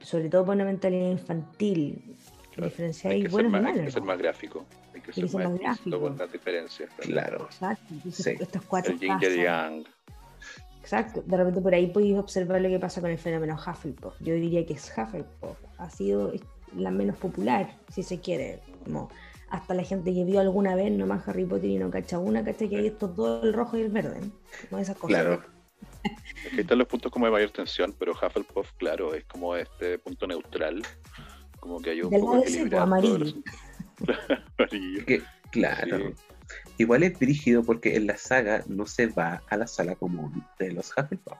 sobre todo por una mentalidad infantil, diferenciar hay, que ser más, hay que ser más gráfico, hay que ser, más, gráfico con las diferencias. Claro. Exacto. estos cuatro el yin y yang. Exacto, de repente por ahí podéis observar lo que pasa con el fenómeno Hufflepuff. Yo diría que es Hufflepuff, ha sido la menos popular, si se quiere. Como hasta la gente que vio alguna vez nomás Harry Potter y no cacha una, cacha que hay esto todo el rojo y el verde. Como esas cosas. Claro. Aquí están los puntos como de mayor tensión, pero Hufflepuff, claro, es como este punto neutral, como que hay un poco pues, equilibrado. amarillo. Amarillo. claro. Igual es brígido porque en la saga no se va a la sala común de los Hufflepuff.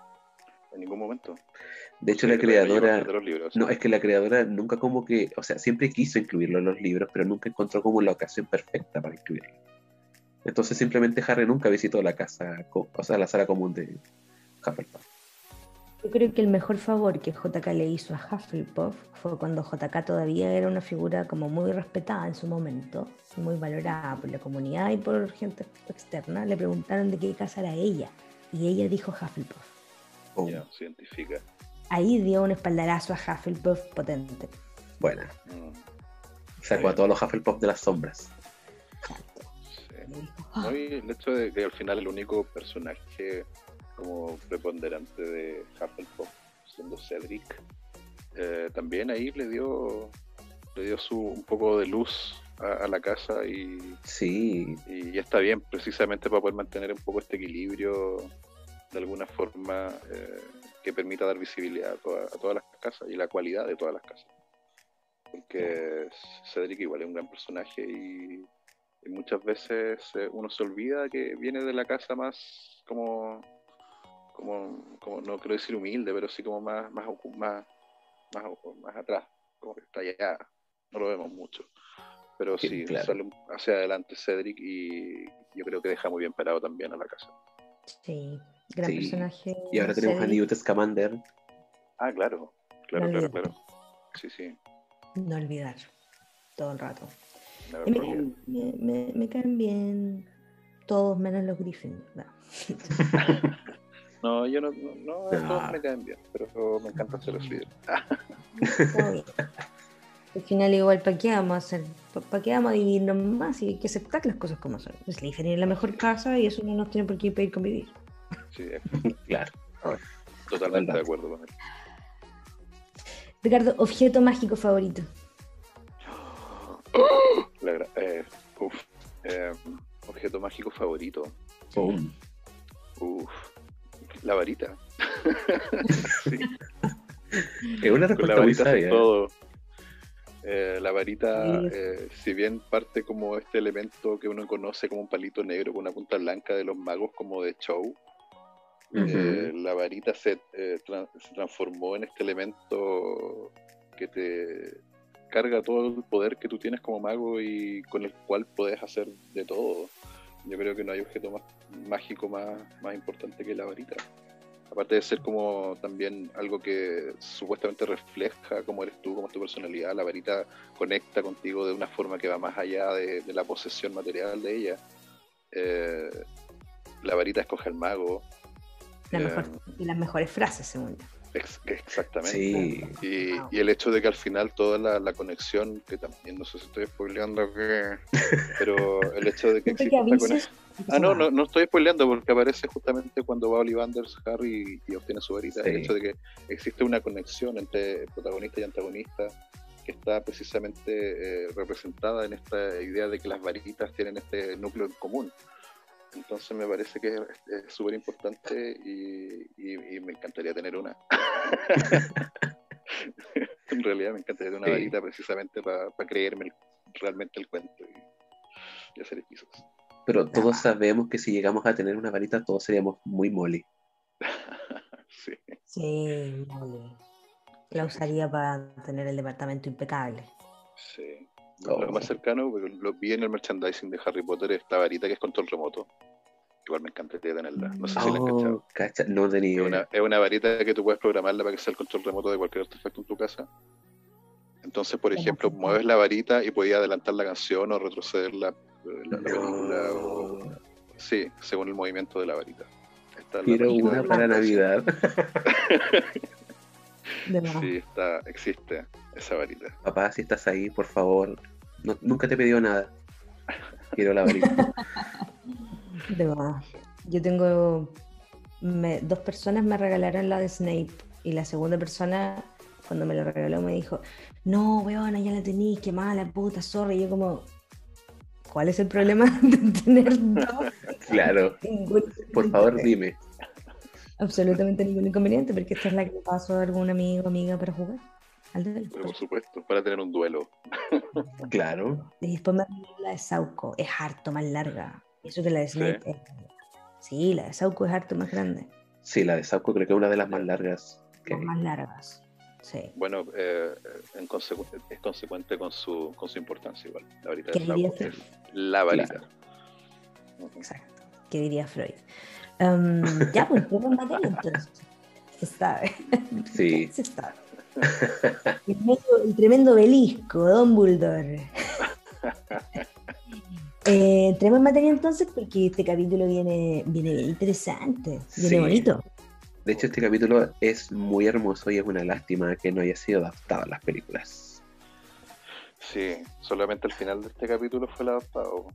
En ningún momento. De hecho, la creadora. no, es que la creadora nunca como que. O sea, siempre quiso incluirlo en los libros, pero nunca encontró como la ocasión perfecta para incluirlo. Entonces, simplemente Harry nunca visitó la casa, o sea, la sala común de Hufflepuff. Yo creo que el mejor favor que JK le hizo a Hufflepuff fue cuando JK todavía era una figura como muy respetada en su momento, muy valorada por la comunidad y por gente externa. Le preguntaron de qué casa era ella y ella dijo Hufflepuff. Oh. se identifica. Ahí dio un espaldarazo a Hufflepuff potente. Buena. Mm. Sacó a todos los Hufflepuff de las sombras. el hecho de que al final el único personaje como preponderante de Hufflepuff, siendo Cedric. Eh, también ahí le dio le dio su un poco de luz a, la casa y sí y, está bien precisamente para poder mantener un poco este equilibrio de alguna forma eh, que permita dar visibilidad a, todas las casas y la cualidad de todas las casas porque Cedric igual es un gran personaje y, y muchas veces eh, uno se olvida que viene de la casa más como como, como no quiero decir humilde, pero sí como más, más, más, más, atrás, como que está allá, no lo vemos mucho. Pero sí, sale hacia adelante Cedric y yo creo que deja muy bien parado también a la casa. Sí, gran personaje. Y ahora tenemos a Newt Scamander. Ah, claro, claro, claro, claro. Sí, sí. No olvidar, todo el rato. Me, me, caen bien todos menos los Griffins. No, yo no, no, no, me caen bien, pero me encanta hacer los videos. Al final igual, ¿para qué vamos a hacer? ¿Para qué vamos a dividirnos más? Y hay que aceptar las cosas como son. Es la la mejor casa y eso no nos tiene por qué impedir convivir. Sí, claro. Totalmente de acuerdo con él. Ricardo, objeto mágico favorito. La eh, uf, eh, objeto mágico favorito. Boom. Uf, la varita. Sí, Es una la respuesta muy haces sabia. todo. Eh, la varita, eh, si bien parte como este elemento que uno conoce como un palito negro con una punta blanca de los magos como de show, eh, la varita se, eh, tra- se transformó en este elemento que te carga todo el poder que tú tienes como mago y con el cual puedes hacer de todo. Yo creo que no hay objeto más mágico más, más importante que la varita. Aparte de ser como también algo que supuestamente refleja cómo eres tú, cómo es tu personalidad, la varita conecta contigo de una forma que va más allá de, de la posesión material de ella. Eh, la varita escoge al mago. La Eh, mejor, y las mejores frases, según yo. Ex- exactamente. Sí. Y, Wow. y el hecho de que al final toda la, la conexión, que también no sé si estoy spoileando, que, pero el hecho de que que esta conexión. Ah, no, no, no estoy spoileando porque aparece justamente cuando va Ollivanders, Harry y obtiene su varita. El hecho de que existe una conexión entre protagonista y antagonista que está precisamente eh, representada en esta idea de que las varitas tienen este núcleo en común. Entonces me parece que es súper importante y, y- y me encantaría tener una. en realidad me encantaría tener una Sí. varita precisamente para creerme el- realmente el cuento y, y hacer hechizos. Pero todos sabemos que si llegamos a tener una varita, todos seríamos muy molly. sí. Sí, vale. La usaría para tener el departamento impecable. Sí. Oh. Lo más cercano, porque lo vi en el merchandising de Harry Potter, esta varita que es control remoto. Igual me encantaría tenerla. No sé si la has cachado. Oh, cacha, no tenía. Es una, es una varita que tú puedes programarla para que sea el control remoto de cualquier artefacto en tu casa. Entonces, por ejemplo, mueves la varita y podías adelantar la canción o retroceder la, la- la película. o- sí, según el movimiento de la varita. Es la Quiero una para. Navidad. De más. Sí, está, existe esa varita. Papá, si estás ahí, por favor. No- nunca te he pedido nada. Quiero la varita. De más. Yo tengo. me- dos personas me regalaron la de Snape y la segunda persona, cuando me la regaló, me dijo: No, weona, ya la tenéis, qué mala, puta, zorra. Y yo, como, ¿cuál es el problema de tener dos? claro. Por favor, dime. Absolutamente ningún inconveniente, porque esta es la que paso a algún amigo o amiga para jugar. Al duelo. Pero por supuesto, para tener un duelo. Claro. Y después me la de Sauco, es harto más larga. Eso que la de Snape es. Sí, la de Sauco es harto más grande. Sí, la de Sauco creo que es una de las más largas. que Las hay. más largas. Sí. Bueno, eh, en consecu- es consecuente con su, con su importancia igual. La varita ¿Qué de diría Sauco Freud? es la varita. Claro. Exacto. ¿Qué diría Freud? Um, ya, pues, entremos en materia entonces. Se sabe. Sí. Se sabe. El, medio- el tremendo belisco, Dumbledore. Eh, entremos en materia entonces porque este capítulo viene, viene interesante, viene Sí. bonito. De hecho, este capítulo es muy hermoso y es una lástima que no haya sido adaptado a las películas. Sí, solamente el final de este capítulo fue el adaptado.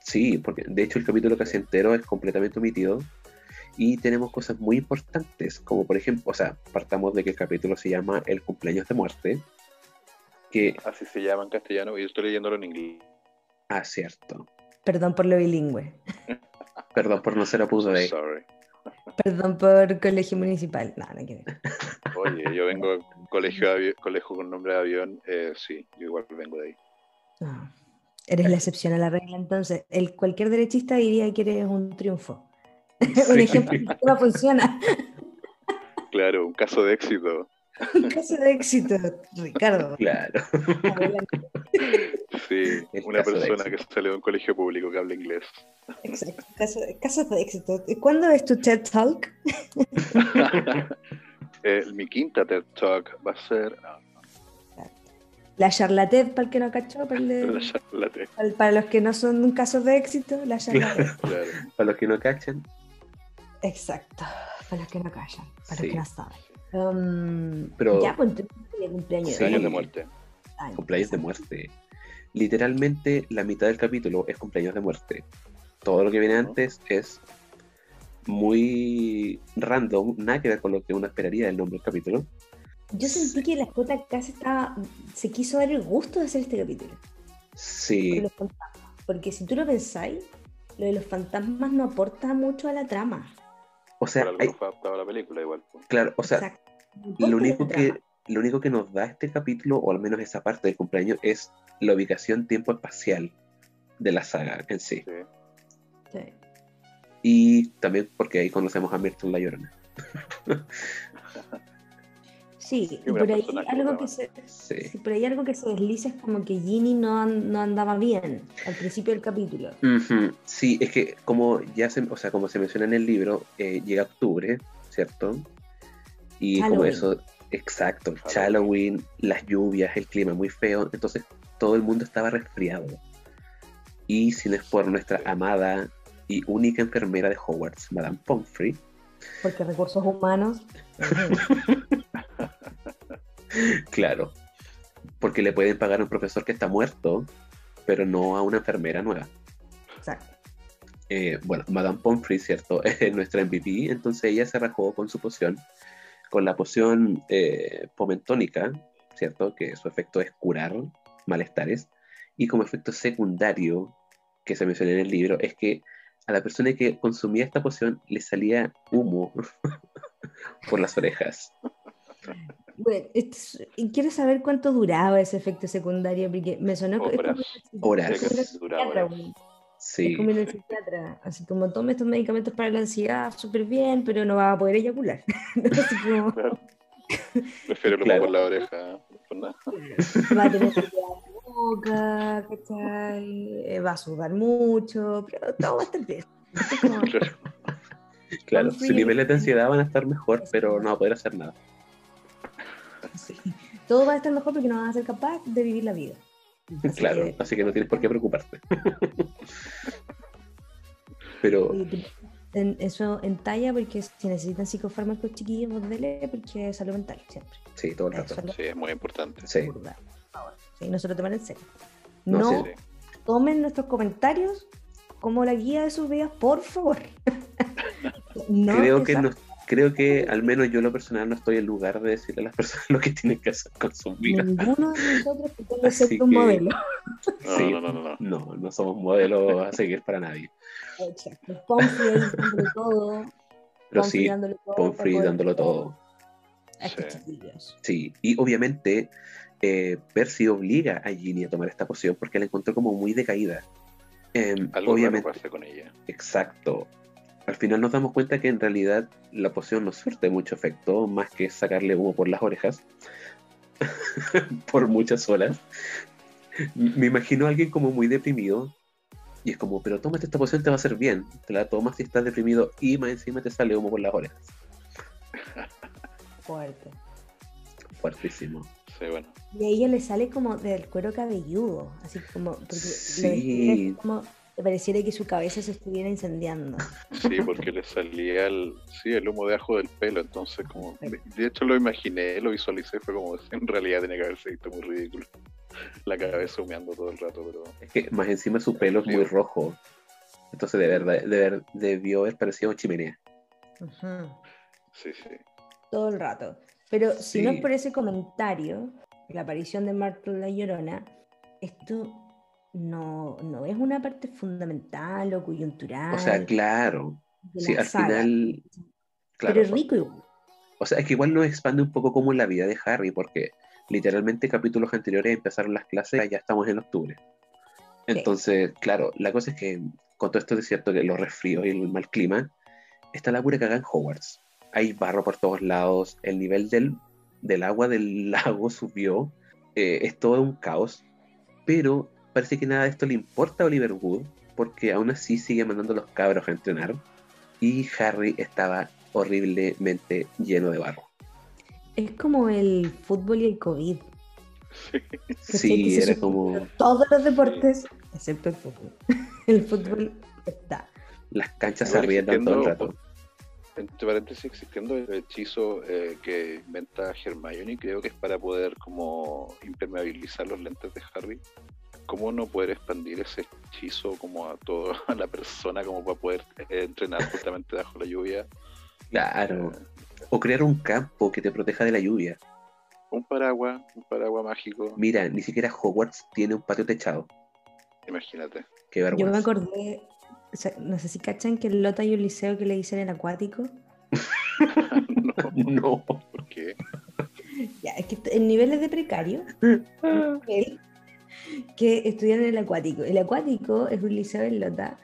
Sí. Porque de hecho el capítulo casi entero es completamente omitido y tenemos cosas muy importantes, como por ejemplo, o sea, partamos de que el capítulo se llama El cumpleaños de muerte, que, Así se llama en castellano y yo estoy leyéndolo en inglés. ah, cierto, Perdón por lo bilingüe. perdón por no ser Opus So Dei. sorry. Perdón por colegio municipal. No, no quiero. Oye, yo vengo de colegio, de colegio con nombre de avión. Eh, sí, yo igual vengo de ahí. No. Eres la excepción a la regla, entonces. El, cualquier derechista diría que eres un triunfo. un ejemplo de cómo funciona. Claro, un caso de éxito. Un caso de éxito, Ricardo. Claro. Sí, El una caso persona que salió de un colegio público que habla inglés. Exacto. Caso, casos de éxito. ¿Cuándo es tu TED Talk? Eh, mi quinta TED Talk va a ser ah, La charlated, para el que no cachó, para, el de- para- para los que no son un caso de éxito, la claro. Claro. Para los que no cachan, Exacto. Para los que no callan, para Sí. los que no saben. Um, Pero- ya, pues cumpleaños Sí. Años de muerte. Ay, cumpleaños de muerte. Literalmente la mitad del capítulo es cumpleaños de muerte. Todo lo que viene antes es muy random, nada que ver con lo que uno esperaría del nombre del capítulo. Yo sentí que la JK se, estaba, se quiso dar el gusto de hacer este capítulo. Sí. Con los fantasmas. Porque si tú lo pensáis, lo de los fantasmas no aporta mucho a la trama. O sea, Por algo hay- no fue adaptado a la película igual. pues. claro, o sea, Exacto. Lo único que trama. lo único que nos da este capítulo, o al menos esa parte del cumpleaños, es la ubicación tiempo espacial de la saga en sí. Sí. Sí. Y también porque ahí conocemos a Myrtle la Llorona. Sí, y por ahí algo que se, Sí. sí, por ahí algo que se desliza es como que Ginny no, no andaba bien al principio del capítulo. Sí, es que como ya se, o sea, como se menciona en el libro, eh, llega octubre, ¿cierto? Y como eso, exacto, Halloween. Halloween, las lluvias, el clima muy feo, entonces todo el mundo estaba resfriado. Y si no es por nuestra amada y única enfermera de Hogwarts, Madame Pomfrey, Porque recursos humanos. claro, porque le pueden pagar a un profesor que está muerto, pero no a una enfermera nueva. Exacto. eh, bueno, Madame Pomfrey, ¿cierto? Es nuestra MVP, entonces ella se rajó con su poción, con la poción eh, momentónica, ¿cierto? Que su efecto es curar malestares, y como efecto secundario, que se menciona en el libro, es que a la persona que consumía esta poción le salía humo por las orejas. Bueno, esto es- y quiero saber cuánto duraba ese efecto secundario, porque me sonó que- es como Horas. Horas. es como Sí, duraba psiquiatra, horas. güey. Sí, Es como en el psiquiatra, así como tome estos medicamentos para la ansiedad súper bien, pero no va a poder eyacular. Así como, Claro. Prefiero humo Claro. por la oreja. Por nada. va a tener que la boca, ¿cachai? Eh, va a sudar mucho, pero todo va a estar bien. Como- Claro. claro, Pomfrey- su nivel de ansiedad van a estar mejor, pero no va a poder hacer nada. Sí. Todo va a estar mejor porque no vas a ser capaz de vivir la vida. Así Claro, que, así que no tienes por qué preocuparte. Pero en- eso en talla, porque si necesitan psicofármacos chiquillos, vos dele, porque es salud mental, siempre. sí, todo el rato. Es Sí, es muy importante. Sí, burda, por favor. Sí, no se lo tomen en serio. No, No, sí, Sí. tomen nuestros comentarios como la guía de sus vidas, por favor. no creo que esa- no, creo que al menos yo en lo personal no estoy en lugar de decirle a las personas lo que tienen que hacer con sus vidas. ninguno de nosotros ser un que- modelo. No, Sí, no, no, no, no. no, no somos modelos a seguir para nadie. Exacto. Pomfrey dándole todo. Pero Pomfrey sí, dándole todo Pomfrey dándolo todo. Sí. y obviamente eh, Percy obliga a Ginny a tomar esta poción porque la encontró como muy decaída. Em, Algo obviamente, con ella. Exacto. Al final nos damos cuenta que en realidad la poción no surte mucho efecto, más que sacarle humo por las orejas por muchas horas. Me imagino a alguien como muy deprimido y es como, pero tómate esta poción, te va a hacer bien. Te la tomas si estás deprimido y más encima te sale humo por las orejas. Fuerte. Fuertísimo. Sí, bueno. Y a ella le sale como del cuero cabelludo, así como, porque Sí. como pareciera que su cabeza se estuviera incendiando. Sí, porque le salía el, sí, el humo de ajo del pelo, entonces como, de, hecho lo imaginé, lo visualicé, fue como, en realidad tenía que haberse visto muy ridículo. La cabeza humeando todo el rato, pero Es que más encima su pelo es muy rojo. Entonces de verdad, de ver- debió haber parecido chimenea. Sí, sí. Todo el rato. Pero si no es por ese comentario, la aparición de Marta la Llorona, esto no, no es una parte fundamental o coyuntural. O sea, claro. Sí, al saga, final. Claro, pero es rico igual. O sea, es que igual nos expande un poco como la vida de Harry, porque literalmente capítulos anteriores empezaron las clases, ya estamos en octubre. Entonces, claro, la cosa es que con todo esto es cierto que los resfríos y el mal clima, está la pura cagada en Hogwarts. Hay barro por todos lados, el nivel del, del agua del lago subió, eh, es todo un caos, pero parece que nada de esto le importa a Oliver Wood, porque aún así sigue mandando a los cabros a entrenar, y Harry estaba horriblemente lleno de barro. Es como el fútbol y el COVID. Sí, era como Todos los deportes, excepto el fútbol. El fútbol está. las canchas se arriendan todo el rato. Entre paréntesis, existiendo el hechizo eh, que inventa Hermione, creo que es para poder como impermeabilizar los lentes de Harry. ¿Cómo no poder expandir ese hechizo como a toda la persona, como para poder eh, entrenar justamente bajo la lluvia? Claro. Eh, O crear un campo que te proteja de la lluvia. Un paraguas, un paraguas mágico. Mira, ni siquiera Hogwarts tiene un patio techado. Imagínate. Qué Yo me vergüenza. acordé, o sea, no sé si cachan que el Lota y un liceo que le dicen el acuático. no, No. ¿por qué? Ya, es que en niveles de precario, él, que estudian en el acuático. El acuático es un liceo en Lota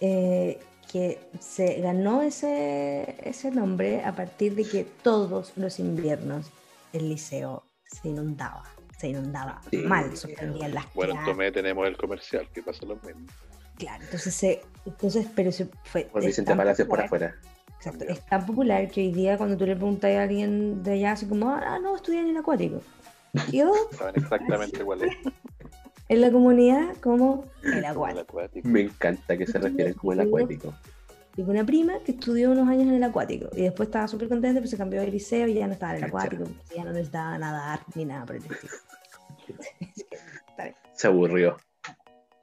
eh, que se ganó ese, ese nombre a partir de que todos los inviernos el liceo se inundaba. Se inundaba Sí. mal, suspendían las Bueno, en. Tomé tenemos el comercial, que pasa lo mismo. Claro, entonces, se, entonces pero se fue. Por Vicente Palacios por afuera. Exacto, es tan popular que hoy día cuando tú le preguntas a alguien de allá, así como, ah, no, estudian en el acuático. Yo, Saben exactamente cuál es. en la comunidad, como el El acuático. Me encanta que se refieren como el acuático. Tengo una prima que estudió unos años en el acuático y después estaba súper contenta, pues se cambió de liceo y ya no estaba en el acuático, ya no necesitaba nadar ni nada por el estilo. Se aburrió.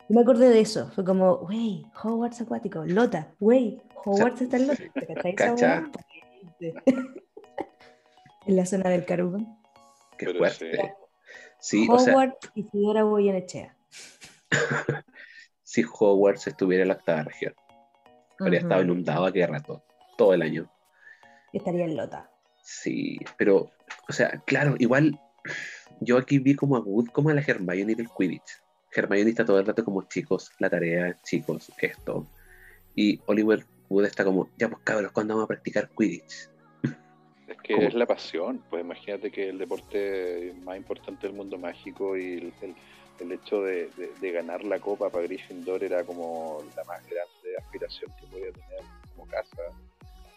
Y me acordé de eso, fue como, wey, Hogwarts acuático, Lota, wey, Hogwarts está en Lota. ¿Te cachai esa Cacha. weá? en la zona del Caruban. Qué Pero fuerte. Sí, o sea, Fidora Goyenechea. si Hogwarts estuviera en la octava región, habría Ujú. estado inundado a qué rato, todo el año. Estaría en Lota. Sí, pero, o sea, claro, igual yo aquí vi como a Wood como a la Hermione del Quidditch. Hermione está todo el rato como chicos, la tarea, chicos, esto. Y Oliver Wood está como, ya pues cabros, ¿cuándo vamos a practicar Quidditch? Que ¿Cómo? es la pasión. Pues imagínate que el deporte más importante del mundo mágico y el, el- el hecho de, de- de ganar la copa para Gryffindor era como la más grande aspiración que podía tener como casa.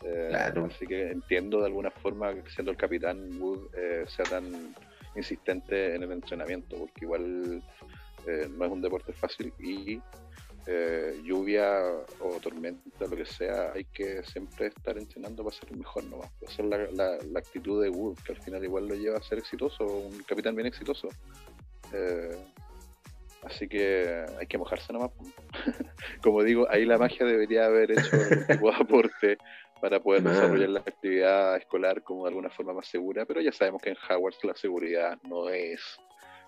Eh, Claro. Así que entiendo de alguna forma que siendo el capitán Wood eh, sea tan insistente en el entrenamiento, porque igual eh, no es un deporte fácil y eh, lluvia o tormenta, lo que sea, hay que siempre estar entrenando para ser mejor nomás. Esa es la, la- la actitud de Wood, que al final igual lo lleva a ser exitoso, un capitán bien exitoso. Eh, así que hay que mojarse nomás. Como digo, ahí la magia debería haber hecho algún tipo de aporte para poder Man. desarrollar la actividad escolar como de alguna forma más segura, pero ya sabemos que en Hogwarts la seguridad no es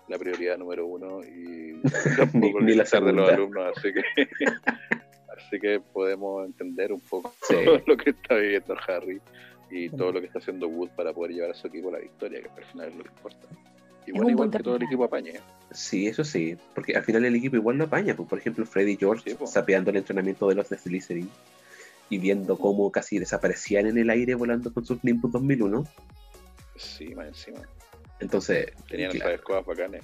la prioridad número uno y tampoco Ni el la de los alumnos, así que así que podemos entender un poco Sí. lo que está viviendo Harry y todo lo que está haciendo Wood para poder llevar a su equipo a la victoria, que al final es lo que importa. Igual, igual que todo el equipo apañe. Sí, eso sí, porque al final el equipo igual lo apaña. Pues, por ejemplo, Freddy George Sí, po. sapeando el entrenamiento de los de Slytherin y viendo cómo casi desaparecían en el aire volando con sus Nimbus 2001. Sí, más encima. Entonces, Tenían claro, esas escobas bacanes.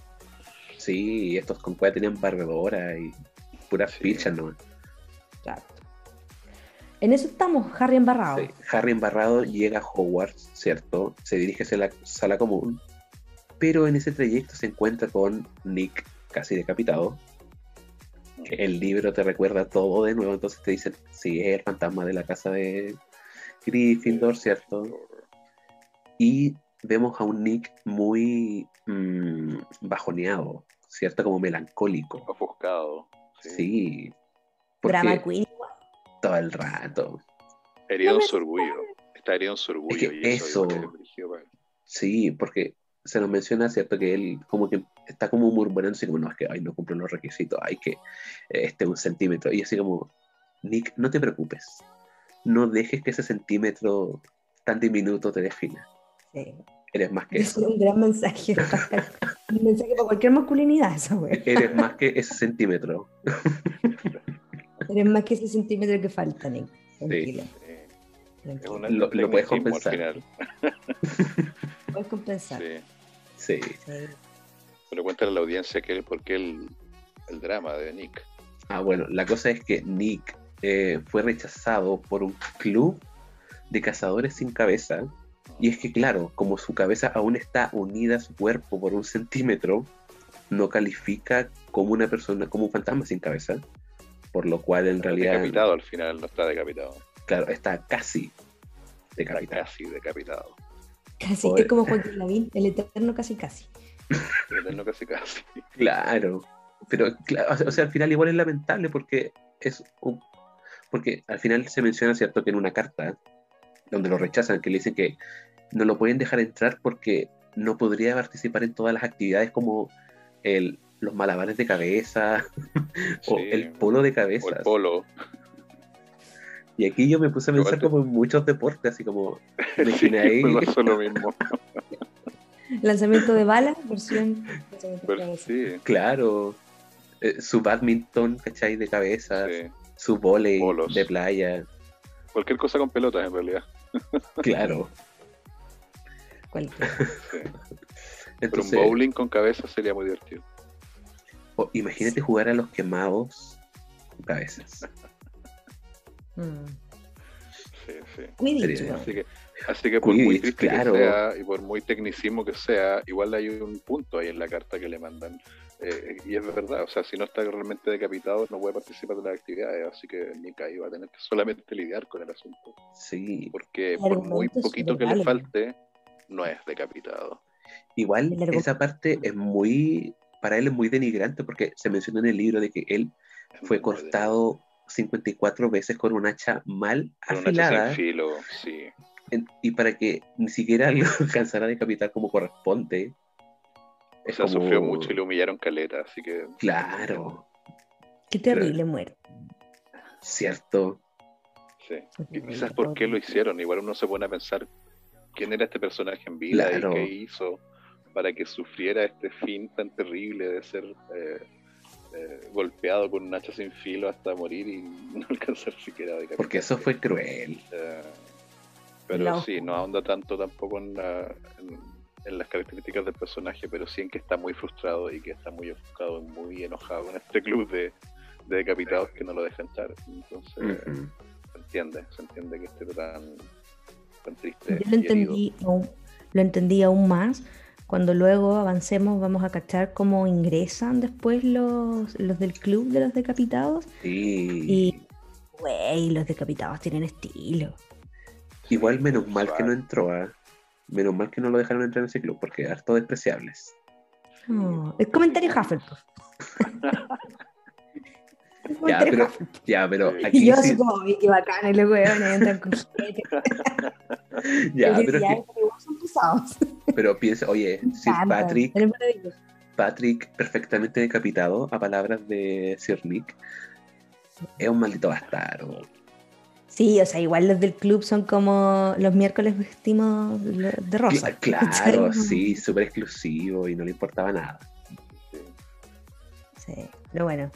sí, estos con cueva tenían barredora y puras Sí. pilchas nomás. Exacto. En eso estamos, Harry embarrado. Sí, Harry embarrado llega a Hogwarts, ¿cierto? Se dirige hacia la sala común, pero en ese trayecto se encuentra con Nick casi decapitado. que El libro te recuerda todo de nuevo, entonces te dicen, sí, es el fantasma de la casa de Gryffindor, ¿cierto? Y vemos a un Nick muy mm, bajoneado, ¿cierto? Como melancólico. Ofuscado. Sí. Sí. Porque Drama Queen. todo el rato. Herido No en me su orgullo. Está herido en su orgullo. que y eso, eso- igual es brígido para él. Sí, porque se nos menciona, ¿cierto? Que él como que está como murmurando así como, no, es que ay, no cumplen los requisitos, hay que, este, un centímetro. Y así como, Nick, no te preocupes. No dejes que ese centímetro tan diminuto te defina. Sí. Eres más que Es eso. un gran mensaje. para- un mensaje para cualquier masculinidad, esa wea. Eres más que ese centímetro. Eres más que ese centímetro que falta, Nick. Tranquilo. Sí. Es Lo- lo puedes compensar. Al final. Puedes compensar. Sí. Sí. Sí. Pero cuéntale a la audiencia que, por qué el, el drama de Nick. Ah, bueno, la cosa es que Nick eh, fue rechazado por un club de cazadores sin cabeza. Y es que, claro, como su cabeza aún está unida a su cuerpo por un centímetro, no califica como una persona, como un fantasma sin cabeza. Por lo cual, en realidad, Decapitado al final, no está decapitado. claro, está casi Está decapitado. casi decapitado. Casi, es como Joaquín Lavín, el eterno casi casi. No casi casi. Claro. Pero, claro, o sea- o sea, al final igual es lamentable porque es un... Porque al final se menciona, ¿cierto?, que en una carta donde lo rechazan, que le dicen que no lo pueden dejar entrar porque no podría participar en todas las actividades como el, los malabares de cabeza o el polo de O cabeza. el polo. Y aquí yo me puse a pensar como en muchos deportes, así como, me Sí, ahí, lo mismo. Lanzamiento de balas, versión. Pero sí, claro, eh, su badminton, ¿cachai? De cabeza, sí. su volei de playa, Cualquier cosa con pelotas en realidad. claro. Cualquiera. Sí. Pero un Entonces, bowling con cabeza sería muy divertido. imagínate jugar a los quemados con cabezas. Mm. Sí, sí. Quidditch. Así que, así que por muy triste claro. que sea y por muy tecnicismo que sea, igual hay un punto ahí en la carta que le mandan. Eh, y es verdad, o sea, si no está realmente decapitado, no puede participar de las actividades. Así que Nika iba a tener que solamente lidiar con el asunto. Sí, Porque por muy poquito que le falte, no es decapitado. igual esa parte es muy, para él es muy denigrante porque se menciona en el libro de que él fue cortado 54 veces con un hacha mal Con un hacha afilada sin filo, sí. en- y para que ni siquiera lo alcanzara a decapitar como corresponde. O Es sea, como- sufrió mucho y le humillaron caleta, así que. Claro, Qué terrible muerte. cierto. Sí. Y quizás por qué lo hicieron. Igual uno se pone a pensar quién era este personaje en vida Claro. y qué hizo para que sufriera este fin tan terrible de ser eh, eh, golpeado con un hacha sin filo hasta morir y no alcanzar siquiera a decapitarse. Porque eso fue cruel. Eh, pero sí, no ahonda tanto tampoco en, la- en- en las características del personaje, pero sí en que está muy frustrado y que está muy ofuscado y muy enojado con este club de, de decapitados que no lo dejan echar. Entonces, Ujú. se entiende, se entiende que esté tan, tan triste. Yo lo entendí, aún, lo entendí aún más cuando luego avancemos vamos a cachar cómo ingresan después los, los del club de los decapitados Sí. y güey, los decapitados tienen estilo. Igual menos mal que no entró a... Menos mal que no lo dejaron entrar en ese club porque harto despreciables. Oh, el comentario Hufflepuff. Ya, pero, ya, pero. Y yo sí- así como, "Ay, qué bacán, y los entran con ya, Y pero, es decía, que- "Ay, pero igual son pesados". pero piensa, oye, Sir Patrick. Patrick perfectamente decapitado, a palabras de Sir Nick, es un maldito bastardo. Sí, o sea, igual los del club son como los miércoles vestimos de rosa. Cla- ¿cachai? claro, sí, súper exclusivo y no le importaba nada. Sí. Pero bueno,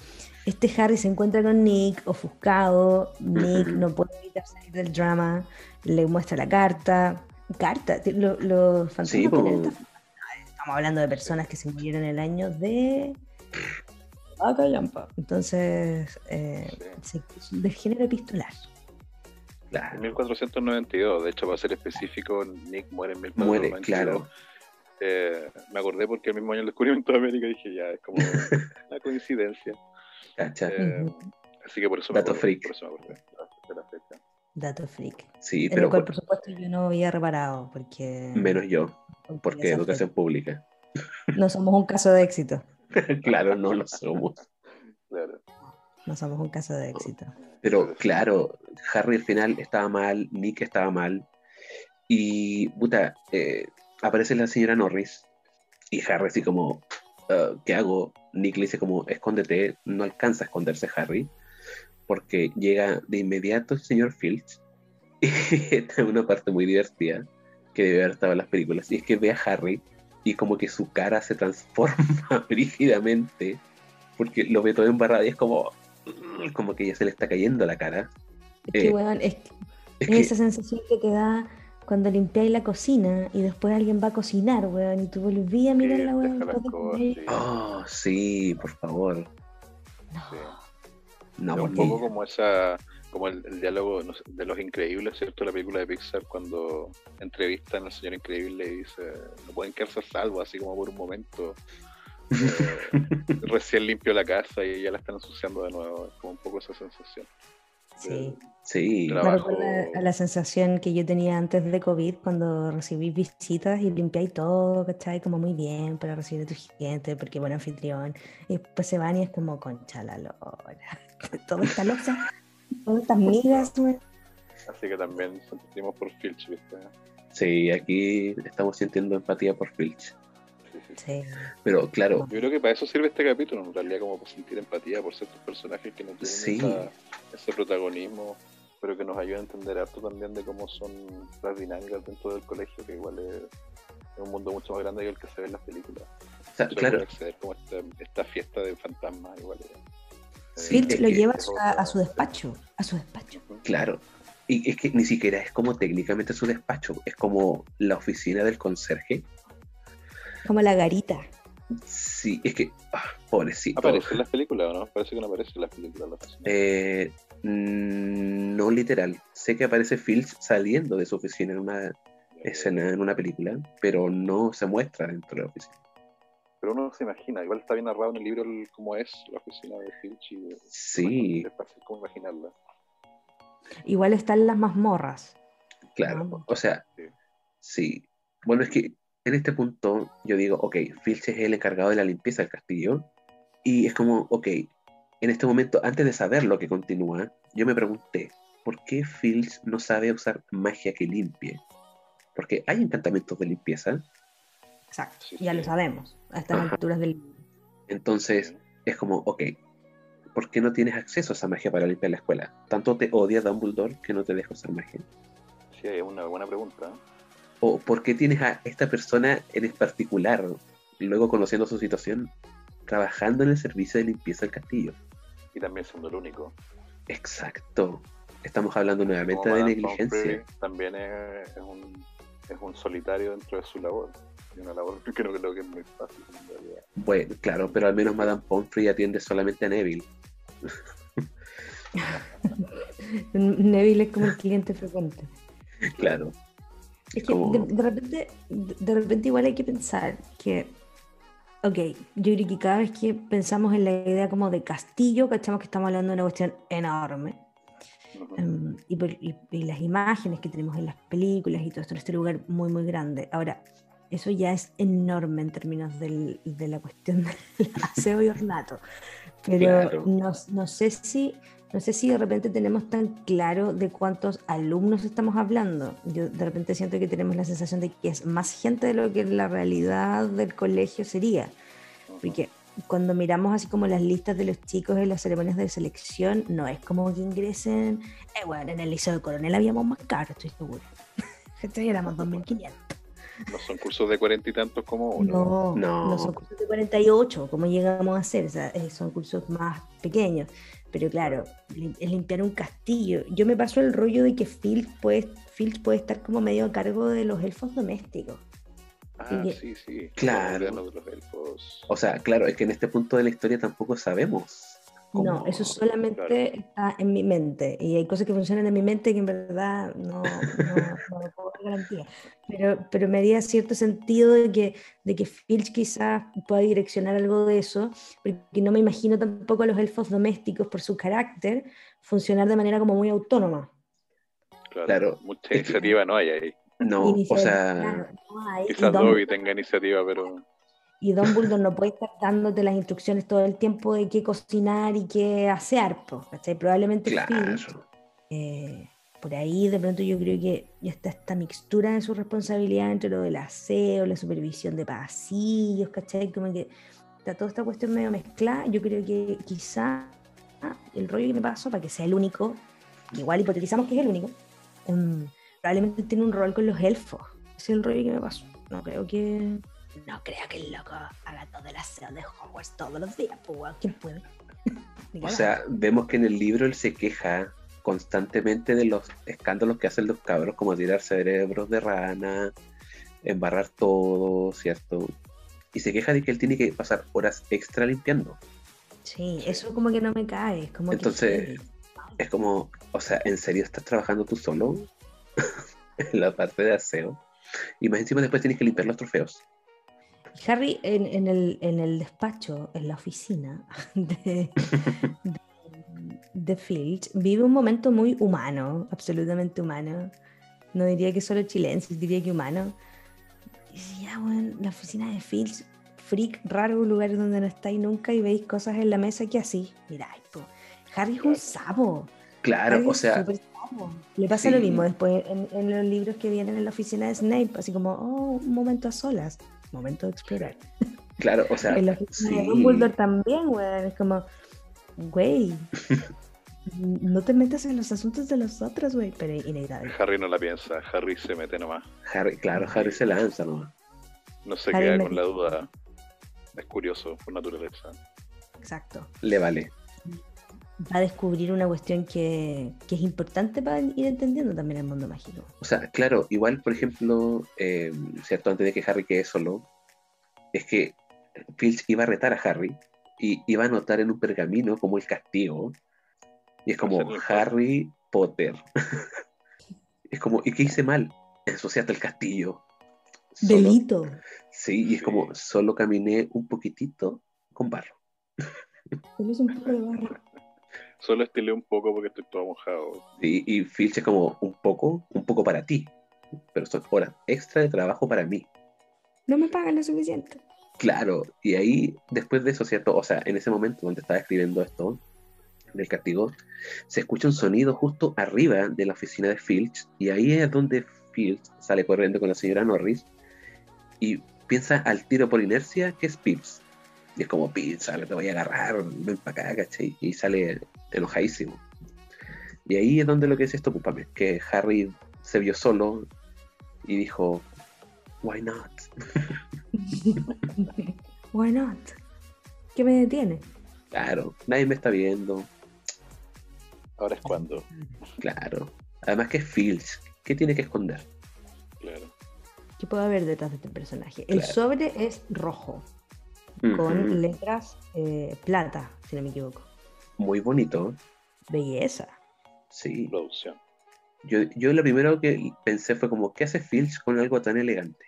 este Harry se encuentra con Nick, ofuscado. Nick no puede evitar salir del drama, le muestra la carta. Carta, ti- lo- los fantasmas Sí, Estamos hablando de personas que se murieron en el año de. Acayampa. Entonces, eh, se- del género epistolar. En Claro, 1492, de hecho, para ser específico, Nick muere en muere, 1492. claro. Eh, me acordé porque el mismo año del descubrimiento de América dije, ya, es como una coincidencia. Cacha. Eh, así que por eso me Dato acordé, freak. por eso me acordé de la fecha. Dato freak. Sí, en pero el cual, por- por supuesto, yo no había reparado. Porque. menos yo, porque educación pública. No somos un caso de éxito. claro, no lo somos. Claro. No somos un caso de éxito. Pero claro, Harry al final estaba mal, Nick estaba mal. Y, puta, eh, aparece la señora Norris. Y Harry así como, "Ah, ¿qué hago? Nick le dice como, escóndete. No alcanza a esconderse Harry. Porque llega de inmediato el señor Filch. Y esta es una parte muy divertida que debe haber estado en las películas. Y es que ve a Harry y como que su cara se transforma rígidamente. Porque lo ve todo embarrado y es como, como que ya se le está cayendo la cara. Es que, Eh, weón, es, Es es que, esa sensación que te da cuando limpiáis la cocina y después alguien va a cocinar, weón, y tú volví a mirar la weón. sí. oh, sí, por favor. No. Sí. No, Es un poco como esa como el, el diálogo no sé, de los increíbles, ¿cierto? La película de Pixar cuando entrevistan al señor increíble y dice, no pueden quedarse a salvo, así como por un momento. Eh, recién limpió la casa y ya la están ensuciando de nuevo. Es como un poco esa sensación. Sí. sí, Trabajo- a la sensación que yo tenía antes de COVID cuando recibí visitas y limpiáis todo, ¿cachai? Como muy bien para recibir a tu gente, porque buen anfitrión. Y después se van y es como, concha la lora. Todo está losa, todas estas migas. Así que también sentimos por Filch, ¿viste? Sí, aquí estamos sintiendo empatía por Filch. Sí, sí. Sí. Pero claro, Yo creo que para eso sirve este capítulo, en realidad, como para sentir empatía por ciertos personajes que no tienen Sí. esa- ese protagonismo, pero que nos ayuda a entender harto también de cómo son las dinámicas dentro del colegio, que igual es, es un mundo mucho más grande que el que se ve en las películas. o sea, claro, acceder como esta, esta fiesta de fantasmas, igual. es- Sí, Filch es lo lleva a, a su despacho, a su despacho. claro. Y es que ni siquiera es como técnicamente su despacho, es como la oficina del conserje. Como la garita. Sí, es que, ah, pobrecito. ¿Aparece en las películas o no? Parece que no aparece en las películas. la oficina. Eh, mm, no literal. Sé que aparece Filch saliendo de su oficina en una escena, en una película, pero no se muestra dentro de la oficina. Pero uno se imagina, igual está bien narrado en el libro cómo es la oficina de Filch y Sí, es fácil como imaginarla. Igual están las mazmorras. claro. O sea, Sí. sí. Bueno, es que en este punto yo digo, ok, Filch es el encargado de la limpieza del castillo. Y es como, ok, en este momento, antes de saber lo que continúa, yo me pregunté, ¿por qué Filch no sabe usar magia que limpie? Porque hay encantamientos de limpieza, Exacto. Ya lo sabemos. A estas Ajá. alturas del entonces es como, ok, ¿por qué no tienes acceso a esa magia para limpiar la escuela? ¿Tanto te odia Dumbledore que no te deja usar magia? Sí, es una buena pregunta. ¿eh? ¿O por qué tienes a esta persona en particular, luego conociendo su situación, trabajando en el servicio de limpieza del castillo? Y también siendo el único. Exacto. Estamos hablando nuevamente Como de Madame negligencia. Pomfrey también es, es un, es un solitario dentro de su labor. Y una labor que no creo que es muy fácil en realidad. Bueno, claro, pero al menos Madame Pomfrey atiende solamente a Neville. Neville es como el cliente frecuente. Claro. Es que Como- de, de repente, de, de repente igual hay que pensar que, ok, yo creo que cada vez que pensamos en la idea como de castillo, cachamos que estamos hablando de una cuestión enorme. Em, y, por- y- y las imágenes que tenemos en las películas y todo esto en este lugar muy, muy grande. Ahora, eso ya es enorme en términos del- de la cuestión del aseo y ornato. Pero Claro. no, no sé si, no sé si de repente tenemos tan claro de cuántos alumnos estamos hablando. Yo de repente siento que tenemos la sensación de que es más gente de lo que la realidad del colegio sería. Porque cuando miramos así como las listas de los chicos en las ceremonias de selección, no es como que ingresen. Eh, bueno, en el Liceo de Coronel habíamos más caros, estoy seguro. Esto éramos 2.500. No son cursos de cuarenta y tantos como uno. No, No. no, son cursos de 48, como llegamos a hacer, o sea, eh, son cursos más pequeños. Pero claro, es limpiar un castillo. Yo me paso el rollo de que Filch puede, puede estar como medio a cargo de los elfos domésticos. Ah, Y- sí, sí. Claro. Los elfos. O sea, claro, es que en este punto de la historia tampoco sabemos. Cómo- No, eso solamente Claro. está en mi mente. Y hay cosas que funcionan en mi mente que en verdad no, no, no lo puedo dar garantía. Pero, pero me haría cierto sentido de que, de que Filch quizás pueda direccionar algo de eso, porque no me imagino tampoco a los elfos domésticos por su carácter funcionar de manera como muy autónoma. Claro. Claro. Mucha iniciativa no hay ahí. No, o sea, claro, no hay. Y Quizás Dobby tenga iniciativa, pero. Y Dumbledore no puede estar dándote las instrucciones todo el tiempo de qué cocinar y qué po, ¿cachai? Probablemente claro. eh, por ahí de pronto yo creo que ya está esta mixtura de su responsabilidad entre lo del aseo, la supervisión de pasillos, ¿cachai? Como que está toda esta cuestión medio mezclada. Yo creo que quizá ah, el rollo que me pasó, para que sea el único, igual hipotetizamos que es el único, em, probablemente tiene un rol con los elfos. Ese es el rollo que me pasó. No creo que... No creo que el loco haga todo el aseo de Hogwarts todos los días, pues, ¿quién puede? O sea, vemos que en el libro él se queja constantemente de los escándalos que hacen los cabros, como tirar cerebros de rana, embarrar todo, ¿cierto? Y se queja de que él tiene que pasar horas extra limpiando. Sí, eso como que no me cae. Como Entonces. Es como, o sea, ¿en serio estás trabajando tú solo en la parte de aseo? Y más encima después tienes que limpiar los trofeos. Harry en, en el, en el despacho, en la oficina de, de, de Filch, vive un momento muy humano, absolutamente humano. No diría que solo chilense, diría que humano. Y ya, bueno, la oficina de Filch, freak, raro, un lugar donde no estáis nunca y veis cosas en la mesa que así. Mirá, po, Harry es un sapo. Claro, Harry o sea. Le pasa sí. lo mismo después en, en los libros que vienen en la oficina de Snape, así como, oh, un momento a solas, momento de explorar. claro, o sea, en la oficina de sí. Dumbledore también, weón, es como, güey, no te metas en los asuntos de los otros, güey, pero inevitable. Harry no la piensa, Harry se mete nomás. Harry, claro, Harry se lanza nomás. No se Harry queda me- con la duda. Es curioso por naturaleza. Exacto. Le vale. Va a descubrir una cuestión que, que es importante para ir entendiendo también el mundo mágico. O sea, claro, igual, por ejemplo, eh, ¿cierto? Antes de que Harry quede solo, es que Filch iba a retar a Harry y iba a anotar en un pergamino como el castigo. Y es como Harry Potter. es como, ¿y qué hice mal? Ensuciaste el castillo. Solo- Delito. Sí, y es como, solo caminé un poquitito con barro. Solo es un poco de barro. Solo estilé un poco porque estoy todo mojado. Y, y Filch es como, un poco, un poco para ti. Pero son horas extra de trabajo para mí. No me pagan lo suficiente. Claro, y ahí, después de eso, ¿cierto? O sea, en ese momento donde estaba escribiendo esto, del castigo, se escucha un sonido justo arriba de la oficina de Filch, y ahí es donde Filch sale corriendo con la señora Norris, y piensa al tiro por inercia que es Pips. Y es como, ahora te voy a agarrar, ven para acá, ¿cachai? Y sale enojadísimo. Y ahí es donde lo que es esto, pupame, que Harry se vio solo y dijo, why not? Why not? ¿Qué me detiene? Claro, nadie me está viendo. Ahora es cuando. Claro. Además que es Filch. ¿Qué tiene que esconder? Claro. ¿Qué puede haber detrás de este personaje? El sobre es rojo, con letras eh, plata, si no me equivoco. Muy bonito. Belleza. Sí. Producción. Yo, yo lo primero que pensé fue como, ¿qué hace Filch con algo tan elegante?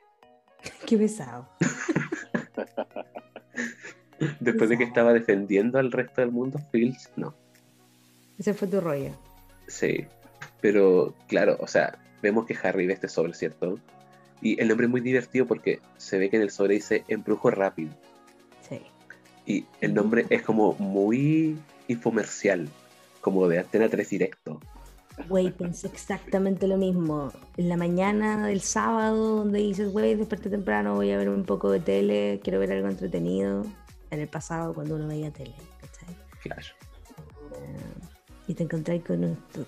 Qué pesado. Después de que estaba defendiendo al resto del mundo, Filch, no. Ese fue tu rollo. Sí. Pero, claro, o sea, vemos que Harry ve este sobre, ¿cierto? Y el nombre es muy divertido porque se ve que en el sobre dice embrujo rápido. Y el nombre es como muy infomercial, como de Antena 3 directo. Güey, pensé exactamente lo mismo. En la mañana del sábado, donde dices, güey, desperté temprano, voy a ver un poco de tele, quiero ver algo entretenido. En el pasado, cuando uno veía tele, ¿cachai? Claro. Eh, y te encontráis con un- tu-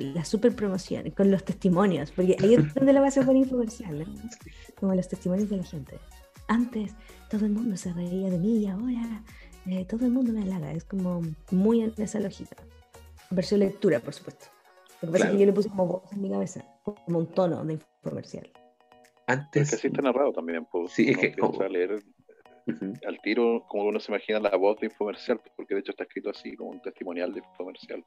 la super promoción, con los testimonios, porque ahí es donde la vas a poner infomercial, ¿no? Como los testimonios de la gente. Antes todo el mundo se reía de mí y ahora eh, todo el mundo me halaga. Es como muy en esa lógica. Versión lectura, por supuesto. Lo que pasa es Claro. que yo le puse como voz en mi cabeza, como un tono de infomercial. Es Antes. que así está narrado también. Pues, Sí, es que como- a leer Ujú. al tiro como uno se imagina la voz de infomercial, porque de hecho está escrito así, como un testimonial de infomercial.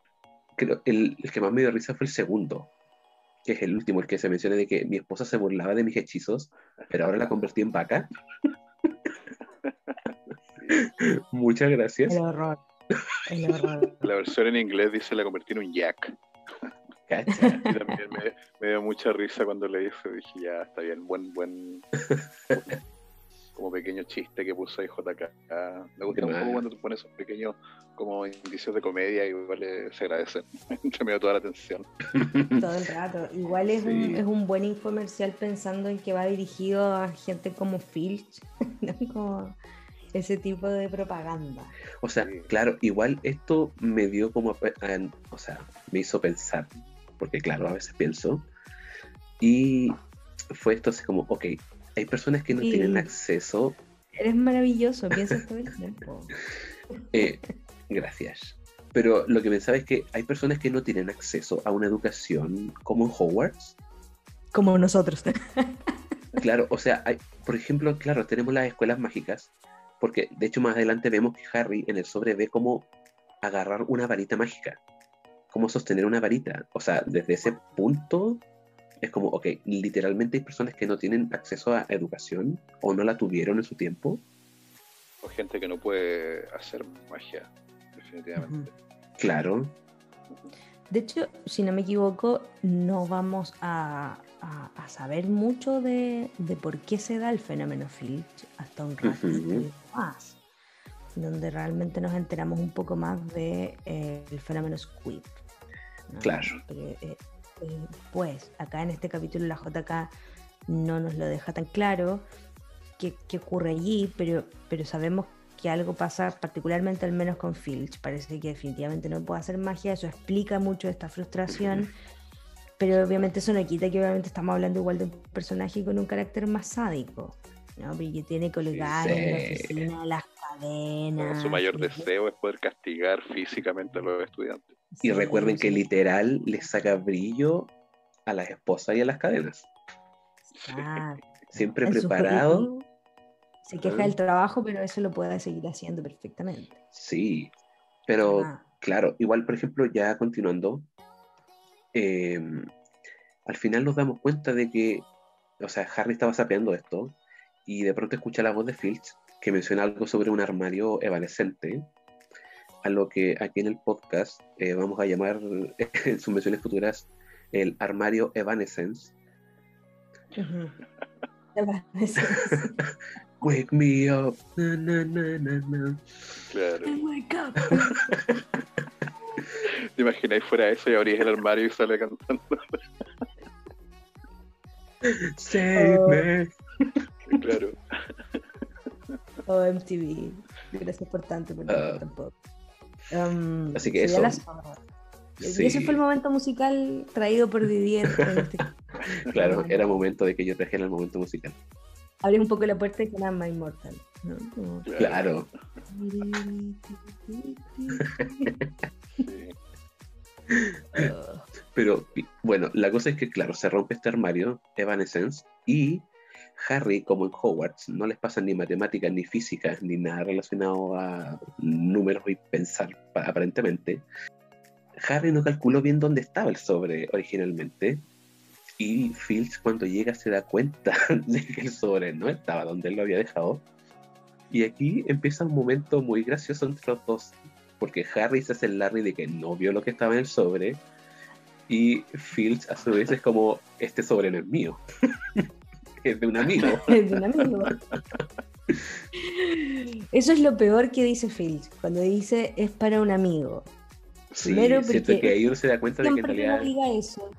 creo, el, el que más me dio risa fue el segundo, que es el último, el que se menciona de que mi esposa se burlaba de mis hechizos, pero ahora la convertí en vaca. Muchas gracias. El horror. El horror. La versión en inglés dice la convertí en un jack. Cacha. Y también me, me dio mucha risa cuando leí eso. Dije, ya, está bien, buen, buen. Como pequeño chiste que puso ahí JK. Me gusta un poco cuando tú pones esos pequeños como indicios de comedia y igual eh, se agradecen. Entre medio de toda la atención. Todo el rato. Igual es, un, es un buen infomercial pensando en que va dirigido a gente como Filch, ¿no? como ese tipo de propaganda. O sea, Sí. claro, igual esto me dio como, a- a- o sea, me hizo pensar, porque claro, a veces pienso, y fue esto así como, ok, hay personas que no Sí. tienen acceso, Eres maravilloso, piensas todo el tiempo. eh, gracias, pero lo que pensaba es que hay personas que no tienen acceso a una educación como en Hogwarts, Como nosotros. Claro, o sea, hay, por ejemplo, claro, tenemos las escuelas mágicas, porque de hecho más adelante vemos que Harry en el sobre ve cómo agarrar una varita mágica, cómo sostener una varita. O sea, desde ese punto es como, ok, literalmente hay personas que no tienen acceso a educación o no la tuvieron en su tiempo. O gente que no puede hacer magia, definitivamente. Claro, De hecho, si no me equivoco, no vamos a, a- a saber mucho de, de por qué se da el fenómeno Filch hasta un ratito Ujú. más, donde realmente nos enteramos un poco más del de, eh, el fenómeno Squid. Claro. Eh, eh, pues acá en este capítulo la JK no nos lo deja tan claro qué, qué ocurre allí, pero, pero sabemos que algo pasa particularmente al menos con Filch. Parece que definitivamente no puede hacer magia, eso explica mucho esta frustración. Pero obviamente eso no quita que obviamente estamos hablando igual de un personaje con un carácter más sádico, ¿no? Porque tiene en la oficina las Su mayor deseo es poder castigar físicamente a los estudiantes. Y recuerden que literal les saca brillo a las esposas y a las cadenas. Siempre preparado. Se queja del trabajo, pero eso lo puede seguir haciendo perfectamente. Sí. Pero Ah, claro, igual, por ejemplo, ya continuando, eh, al final nos damos cuenta de que, o sea, Harry estaba sapeando esto y de pronto escucha la voz de Filch que menciona algo sobre un armario evanescente, a lo que aquí en el podcast eh, vamos a llamar en sus menciones futuras el armario Evanescence. Wake me up. na, na, na, na, na. Claro. Wake up. ¿Te imagináis fuera eso y abrís el armario y sale cantando? Save Oh. me. claro. O MTV. Gracias por tanto, pero Ah. tampoco. Um, Así que eso. la Sí. ese fue el momento musical traído por Didier. este- Claro, era momento de que yo trajera el momento musical. Abre un poco la puerta y suena My Immortal. ¿no? Como- Claro. Pero bueno, la cosa es que, claro, se rompe este armario, Evanescence, y Harry, como en Hogwarts, no les pasan ni matemáticas, ni físicas, ni nada relacionado a números y pensar, pa- aparentemente. Harry no calculó bien dónde estaba el sobre originalmente. Y Filch, cuando llega, se da cuenta de que el sobre no estaba donde él lo había dejado. Y aquí empieza un momento muy gracioso entre los dos. Porque Harry se hace el Larry de que no vio lo que estaba en el sobre. Y Filch, a su vez, es como: Este sobre no es mío. es de un amigo. es de un amigo. Eso es lo peor que dice Filch, cuando dice es para un amigo. Sí, Primero siento porque que ahí uno se da cuenta de que en Siempre que uno realidad. diga eso,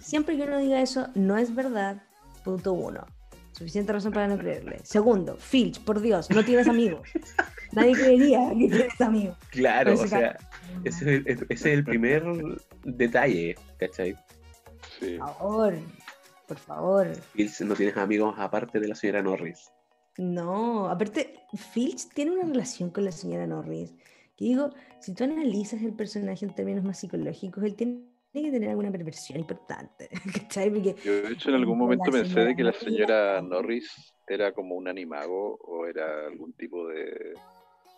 siempre que uno diga eso, no es verdad. Punto uno. Suficiente razón para no creerle. Segundo, Filch, por Dios, no tienes amigos. Nadie creería que tienes amigos. Claro, o ese sea, ese es, el, ese es el primer detalle, ¿cachai? Sí. Por favor, por favor. Filch no tienes amigos aparte de la señora Norris. No, aparte, Filch tiene una relación con la señora Norris. Que digo, si tú analizas el personaje en términos más psicológicos, él tiene que tener alguna perversión importante. ¿Cachai? Porque Yo de hecho en algún momento pensé señora de que la señora Norris era como un animago o era algún tipo de,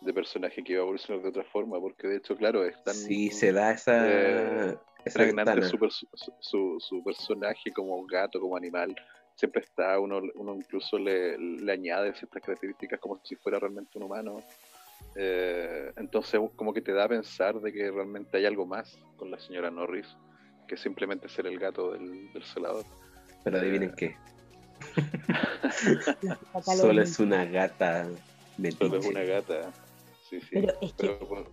de personaje que iba a evolucionar de otra forma, porque de hecho, claro, es tan Sí, se da esa, eh, pregnante ventana. su, su, personaje como gato, como animal. Siempre está, uno, uno incluso le, le añade ciertas características como si fuera realmente un humano. Eh, entonces como que te da a pensar de que realmente hay algo más con la señora Norris que simplemente ser el gato del, del celador. Pero adivinen eh, qué, solo es una gata metiche. Solo es una gata. Sí, sí. Pero es que Pero, bueno,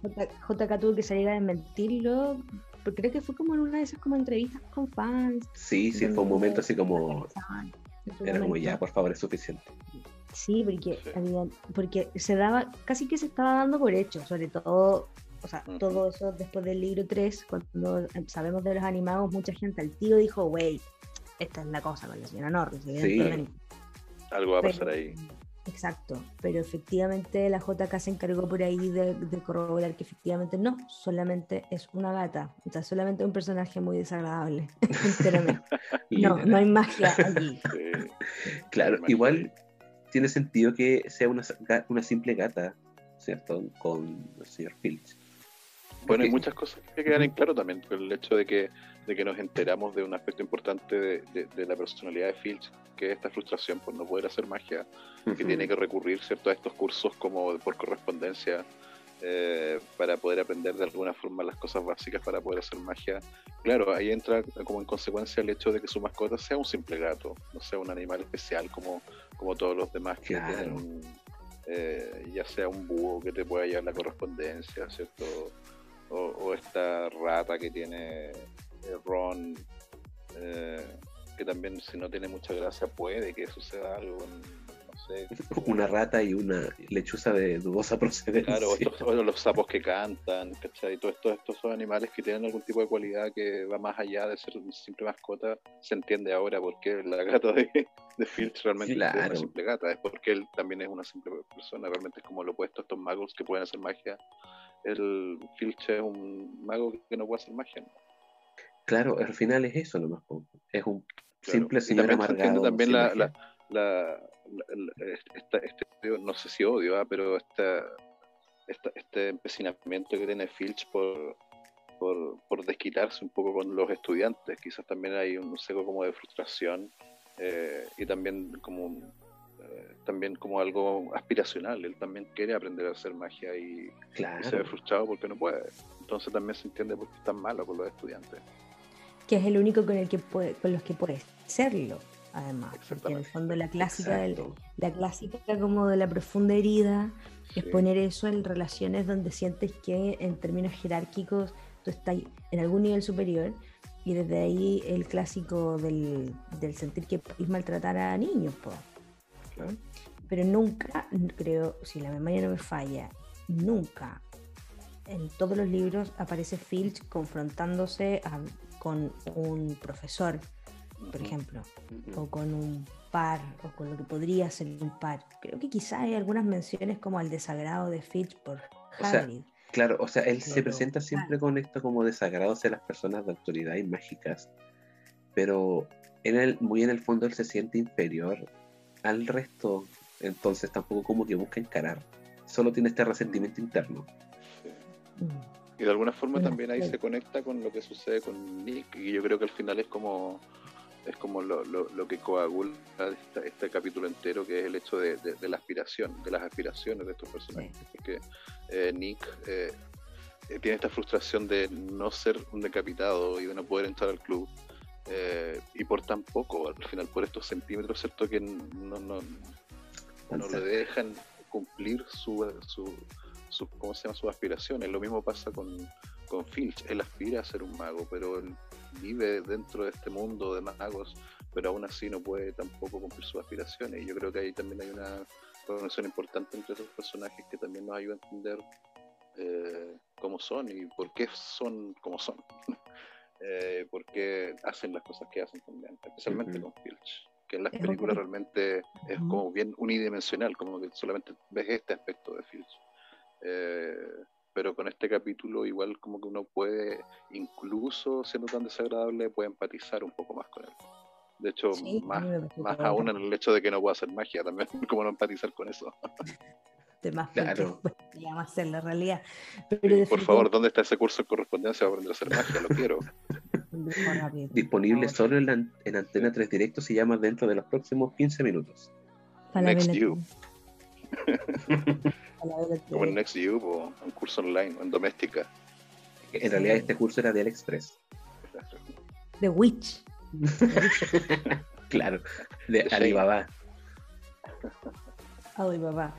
JK tuvo que salir a desmentirlo, porque creo que fue como en una de esas como entrevistas con fans. Sí, sí, fue un momento así como... Era como ya, por favor, es suficiente. Sí, porque, Sí. había- porque se daba, casi que se estaba dando por hecho, sobre todo, o sea, todo eso después del libro 3, cuando em, sabemos de los animados, mucha gente al tiro dijo, wey, esta es la cosa con la señora Norris, evidentemente. algo va a Pero- pasar ahí. Exacto, pero efectivamente la JK se encargó por ahí de, de corroborar que efectivamente no, solamente es una gata, o sea, solamente un personaje muy desagradable. No, no hay magia allí. Claro, igual tiene sentido que sea una, una simple gata, ¿cierto? Con el señor Filch. Bueno, hay muchas cosas que quedan en claro también, por el hecho de que, de que nos enteramos de un aspecto importante de, de- de la personalidad de Filch, que es esta frustración por no poder hacer magia, que tiene que recurrir cierto a estos cursos como por correspondencia eh, para poder aprender de alguna forma las cosas básicas para poder hacer magia. Claro, ahí entra como en consecuencia el hecho de que su mascota sea un simple gato, no sea un animal especial como, como todos los demás que Claro. tienen, eh, ya sea un búho que te pueda llevar la correspondencia, ¿cierto? o, esta rata que tiene eh, Ron, eh, que también si no tiene mucha gracia puede que suceda algo. no sé. Una rata y una lechuza de dudosa procedencia. Claro, o los sapos que cantan, ¿cachai? Todos estos, estos son animales que tienen algún tipo de cualidad que va más allá de ser una simple mascota. Se entiende ahora por qué la gata de, de Filch realmente es una simple gata. Es porque él también es una simple persona. Realmente es como lo opuesto a estos magos que pueden hacer magia el Filch es un mago que no puede hacer magia. Claro, al final es eso nomás. Es un simple señor amargado. También la, la, la, este, no sé si odio, ¿ah? pero esta, este empecinamiento que tiene Filch por, por, por, desquitarse un poco con los estudiantes. Quizás también hay un seco como de frustración eh, y también como también como algo aspiracional. Él también quiere aprender a hacer magia y, se ve frustrado porque no puede. Entonces también se entiende por qué es tan malo con los estudiantes. Que es el único con el que puede, con los que puede serlo, además. Porque en el fondo la clásica, la clásica como de la profunda herida es poner eso en relaciones donde sientes que en términos jerárquicos tú estás en algún nivel superior y desde ahí el clásico del, del sentir que puedes maltratar a niños. pues pero nunca, creo, si la memoria no me falla, nunca en todos los libros aparece Filch confrontándose con un profesor, por ejemplo, o con un par, o con lo que podría ser un par. Creo que quizá hay algunas menciones como al desagrado de Filch por Hagrid. claro, o sea, él se presenta siempre con esto como desagrado hacia las personas de autoridad y mágicas, pero en el, muy en el fondo él se siente inferior al resto, entonces tampoco como que busca encarar, solo tiene este resentimiento interno. Y de alguna forma también ahí se conecta con lo que sucede con Nick, y yo creo que al final es como es como lo, lo, que coagula este, capítulo entero, que es el hecho de, la aspiración, de las aspiraciones de estos personajes. Porque eh, Nick eh, tiene esta frustración de no ser un decapitado y de no poder entrar al club. Eh, y por tan poco, al final, por estos centímetros, ¿cierto? Que no, no, no le dejan cumplir su, su, su, ¿cómo se llama? sus aspiraciones. Lo mismo pasa con, con Filch. Él aspira a ser un mago, pero él vive dentro de este mundo de magos, pero aún así no puede tampoco cumplir sus aspiraciones. Y yo creo que ahí también hay una conexión importante entre esos personajes que también nos ayuda a entender eh, cómo son y por qué son como son. eh, porque hacen las cosas que hacen también, especialmente con Filch, que en las películas realmente es como bien unidimensional, como que solamente ves este aspecto de Filch. Eh, pero con este capítulo igual como que uno puede, incluso siendo tan desagradable, puede empatizar un poco más con él. De hecho, más, más aún en el hecho de que no pueda hacer magia, también como no empatizar con eso. de más claro. a ser la realidad. por favor, ¿dónde está ese curso de correspondencia para aprender a hacer magia? Lo quiero. Disponible solo en, Antena 3 Directo, se llama dentro de los próximos 15 minutos. Next You. Como en Next You, o un curso online, en doméstica. En realidad este curso era de AliExpress. The Witch. claro, de Alibaba. Alibaba.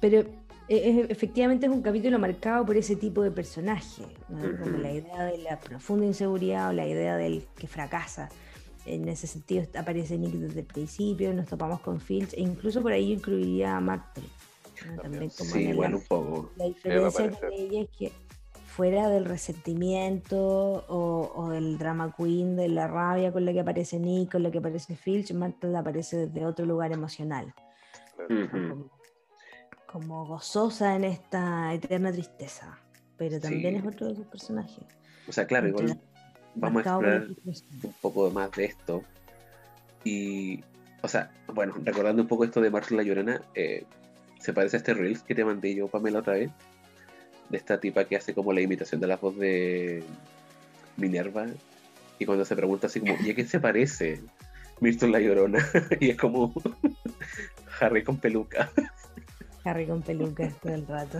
Pero eh, efectivamente es un capítulo marcado por ese tipo de personaje, como la idea de la profunda inseguridad o la idea del que fracasa. En ese sentido aparece Nick desde el principio, nos topamos con Filch e incluso por ahí incluiría a Martel. También. Como sí, bueno, un poco. La diferencia de ella es que fuera del resentimiento o, del drama queen, de la rabia con la que aparece Nick, con la que aparece Filch, Martel aparece desde otro lugar emocional. Como gozosa en esta eterna tristeza, pero también es otro de sus personajes. O sea, claro, igual vamos a explorar un poco más de esto. Y, o sea, bueno, recordando un poco esto de Marcela la Llorona, eh, se parece a este Reels que te mandé yo, Pamela, otra vez, de esta tipa que hace como la imitación de la voz de Minerva, y cuando se pregunta así como, ¿y a quién se parece? Milton la Llorona, y es como Harry con peluca. Harry con pelucas todo el rato.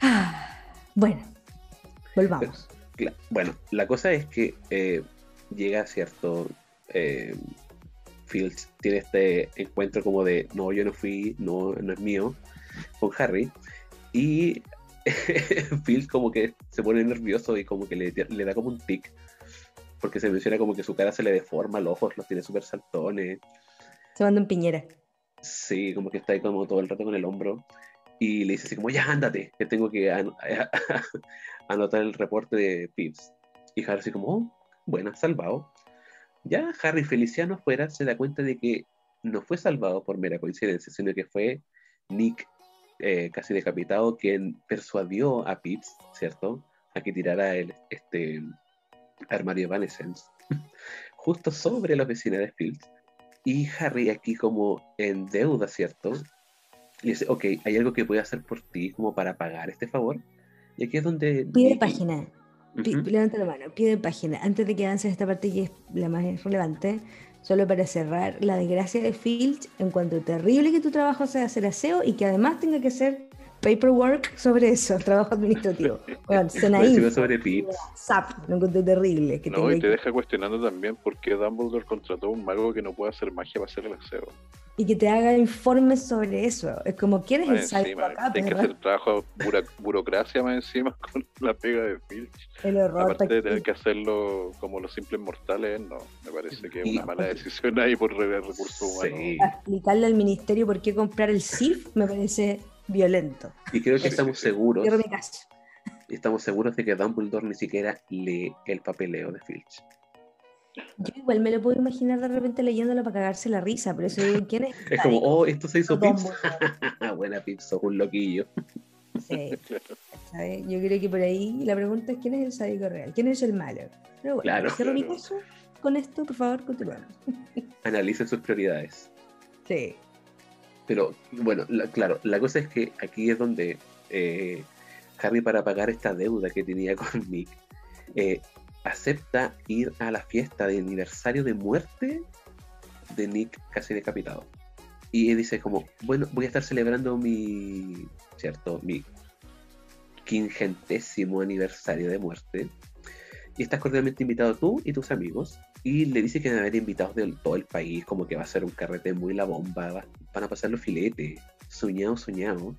Ah, bueno, volvamos. Bueno, la cosa es que eh, llega cierto. Eh, Fields tiene este encuentro como de no, yo no fui, no, no es mío, con Harry. Y Phil como que se pone nervioso y como que le, le da como un tic. Porque se menciona como que su cara se le deforma, los ojos los tiene súper saltones. Se manda en piñera. Sí, como que está ahí como todo el rato con el hombro. Y le dice así como, ya ándate, que tengo que anotar el reporte de Pips. Y Harry así como, oh, bueno, salvado. Ya Harry Feliciano afuera se da cuenta de que no fue salvado por mera coincidencia, sino que fue Nick eh, casi decapitado quien persuadió a Pips, ¿cierto? A que tirara el, este armario Evanescence justo sobre la oficina de Fields. Y Harry aquí como en deuda, ¿cierto? Y dice, ok, ¿hay algo que pueda hacer por ti como para pagar este favor? Y aquí es donde... Página. Ujú. Levanta la mano, pide página. Antes de que avance esta parte que es la más relevante, solo para cerrar la desgracia de Filch en cuanto terrible que tu trabajo sea hacer aseo y que además tenga que hacer paperwork sobre eso, trabajo administrativo. Bueno, info, sobre Pips. zap, lo encontré terrible. Que No, y te que- deja cuestionando también por qué Dumbledore contrató a un mago que no puede hacer magia para hacer el aseo. y que te haga informes sobre eso. Es como, ¿quién es el encima, acá? tienes que hacer trabajo bura- burocracia más encima con la pega de Filch. El horror. Aparte de tener que hacerlo como los simples mortales, no, me parece que es una mala decisión ahí por re- recursos humanos. Sí. explicarle al ministerio por qué comprar el CIF me parece violento. Y creo que estamos seguros, mi estamos seguros de que Dumbledore ni siquiera lee el papeleo de Filch. Yo igual me lo puedo imaginar de repente leyéndolo para cagarse la risa, pero eso ¿quién es? Es como, oh, esto se hizo Pips. Buena Pips, un loquillo. Sí, ¿sabes? Yo creo que por ahí la pregunta es quién es el sádico real, quién es el malo. Pero bueno, Claro, cierro mi claro. caso con esto, por favor, continuamos. Analicen sus prioridades. Sí. Pero bueno, la- claro, la cosa es que aquí es donde eh, Harry para pagar esta deuda que tenía con Nick, eh, acepta ir a la fiesta de aniversario de muerte de Nick casi decapitado. Y él dice como, bueno, voy a estar celebrando mi, ¿cierto? Mi quingentésimo aniversario de muerte. Y estás cordialmente invitado tú y tus amigos. Y le dice que van a haber invitados de todo el país, como que va a ser un carrete muy la bomba, va- van a pasar los filetes, soñado, soñado.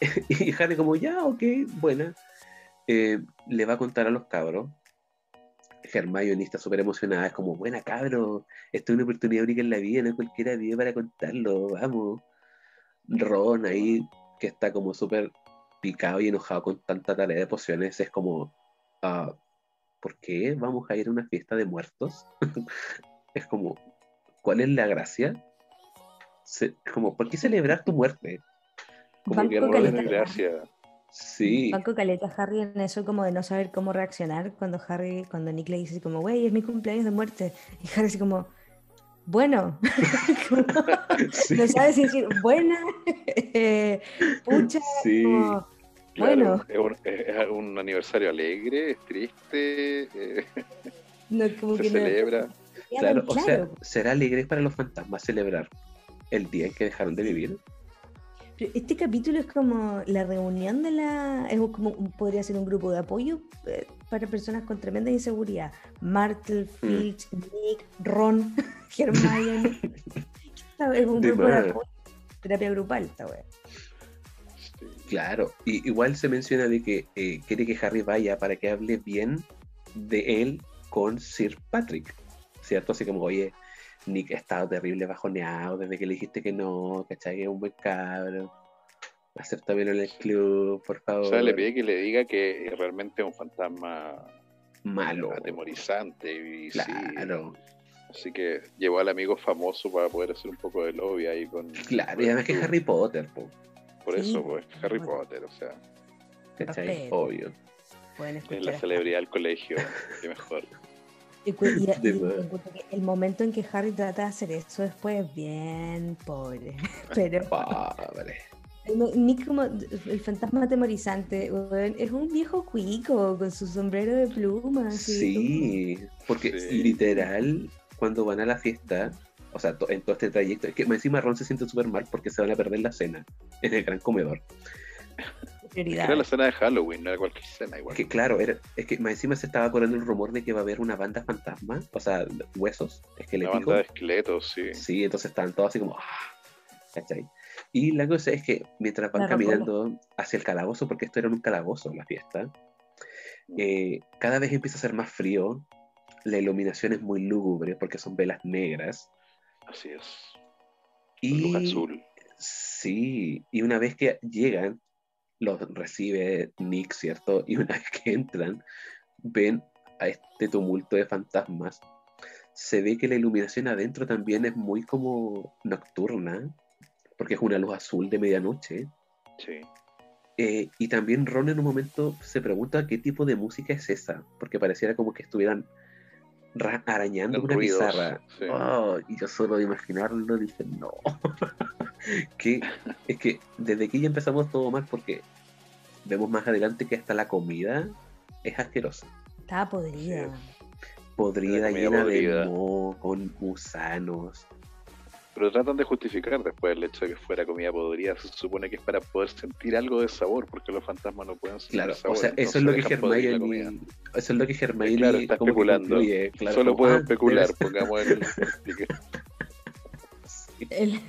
y Harry como, ya, ok, buena. Eh, le va a contar a los cabros. Hermione está súper emocionada, es como, buena cabro, esto es una oportunidad única en la vida, no cualquiera vive para contarlo, vamos. Ron ahí, que está como súper picado y enojado con tanta tarea de pociones, es como, ah, ¿por qué vamos a ir a una fiesta de muertos? es como, ¿cuál es la gracia? Se- como, ¿por qué celebrar tu muerte? Como Banco que No caleta. gracia. sí, Banco caleta Harry en eso como de no saber cómo reaccionar cuando Harry, cuando Nick le dice como, güey, es mi cumpleaños de muerte. Y Harry así como, bueno, Como, sí, no sabe si decir, buena, eh, pucha, sí. como, Claro, Bueno. es, un, es un aniversario alegre, es triste, eh, no, como se que celebra. Claro, o sea, será alegre para los fantasmas celebrar el día en que dejaron de vivir. Pero este capítulo es como la reunión de la. Es como podría ser un grupo de apoyo eh, para personas con tremenda inseguridad. Martel, Mm. Filch, Nick, Ron, Hermione. Es un grupo de apoyo. Terapia grupal, esta wea. Sí. Claro, y igual se menciona de que eh, quiere que Harry vaya para que hable bien de él con Sir Patrick, ¿cierto? Así como, oye, Nick ha estado terrible bajoneado desde que le dijiste que no, ¿cachai? Que es un buen cabro. Acéptamelo en el club, por favor. O sea, le pide que le diga que realmente es un fantasma Malo. atemorizante. Y, sí, Claro, así que llevó al amigo famoso para poder hacer un poco de lobby ahí con. claro. Y además que es Harry Potter, po, Por Sí, eso, pues, Harry bueno. Potter, o sea, ¿cachai? Obvio. Es la celebridad del colegio, qué mejor. Y, y- y el momento en que Harry trata de hacer eso después es bien pobre. Pero Pobre. Nick como el fantasma atemorizante, weón, es un viejo cuico con su sombrero de plumas. Sí, porque Sí. literal, cuando van a la fiesta, o sea, to- en todo este trayecto, es que más encima Ron se siente súper mal porque se van a perder la cena en el gran comedor. Era la cena de Halloween, no era cualquier cena igual. Es que claro, era, es que más encima se estaba corriendo el rumor de que va a haber una banda fantasma, o sea, huesos, Una esqueléticos. banda de esqueletos, sí. Sí, entonces estaban todos así como, ah, ¿cachai? Y la cosa es que mientras van La rocola. caminando hacia el calabozo, porque esto era un calabozo la fiesta, eh, cada vez empieza a ser más frío, la iluminación es muy lúgubre porque son velas negras. Así es. Y Luz azul. sí, y una vez que llegan, los recibe Nick, ¿cierto? Y una vez que entran, ven a este tumulto de fantasmas. Se ve que la iluminación adentro también es muy como nocturna, porque es una luz azul de medianoche. Sí. Eh, y también Ron en un momento se pregunta qué tipo de música es esa, porque pareciera como que estuvieran ra- arañando una ruidos, pizarra. sí. Oh, y yo solo de imaginarlo dije, no. que, es que desde aquí ya empezamos todo mal porque vemos más adelante que hasta la comida es asquerosa. Estaba podrida. Podrida, llena podrida. de moho, con gusanos. Pero tratan de justificar después el hecho de que fuera comida podrida. Se supone que es para poder sentir algo de sabor, porque los fantasmas no pueden sentir Claro, sabor. o sea, eso entonces es la Hermione, comida. eso es lo que Hermione Claro, está especulando. claro, Solo como, puedo ah, especular, debe pongamos el, el sticker. El,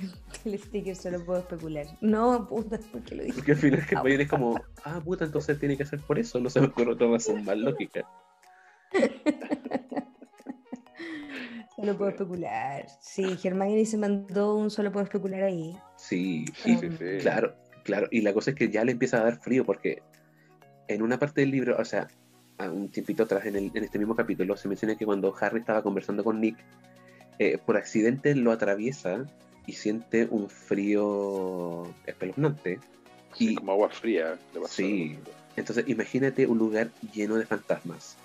el sticker solo puedo especular. No, puta, ¿por qué lo dije? Porque al final Hermione es como, ah, puta, entonces tiene que ser por eso, no se me ocurre otra razón más lógica. Solo puedo especular. Sí, Hermione se mandó un solo puedo especular ahí. Sí, Sí, y sí, sí. Claro, claro. Y la cosa es que ya le empieza a dar frío porque en una parte del libro, o sea, un tiempito atrás en, el- en este mismo capítulo, se menciona que cuando Harry estaba conversando con Nick, eh, por accidente lo atraviesa y siente un frío espeluznante. Sí, Y- como agua fría. le. Sí. Entonces, imagínate un lugar lleno de fantasmas.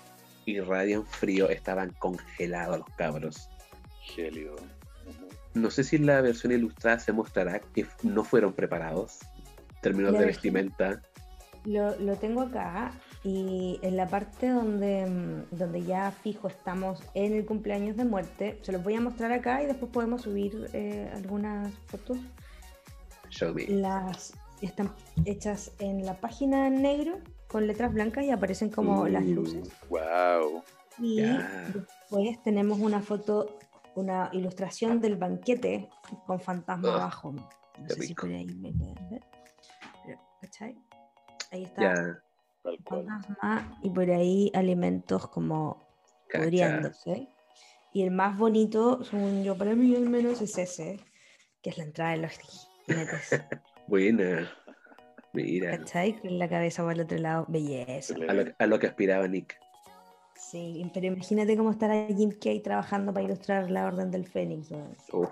Irradian frío, estaban congelados los cabros. Gélido. No sé si en la versión ilustrada se mostrará que no fueron preparados. Términos de vestimenta. Lo, lo tengo acá y en la parte donde, mm, donde ya fijo estamos en el cumpleaños de muerte, se los voy a mostrar acá y después podemos subir eh, algunas fotos. Show me. Las están hechas en la página en negro con letras blancas y aparecen como las Uh, luces. Wow. Y Ya. después tenemos una foto, una ilustración del banquete con fantasma Ah, abajo. No sé si por ahí me pueden ver. Pero, ¿cachai? Ahí está cual. fantasma y por ahí alimentos como cacha. pudriéndose. Y el más bonito, según yo, para mí al menos es ese, que es la entrada de los jinetes. Buena. Mira. ¿Cachai? Con la cabeza por el otro lado. Belleza. A lo, a lo que aspiraba Nick. Sí, pero imagínate cómo estará Jim Kay trabajando para ilustrar la Orden del Fénix. Uf.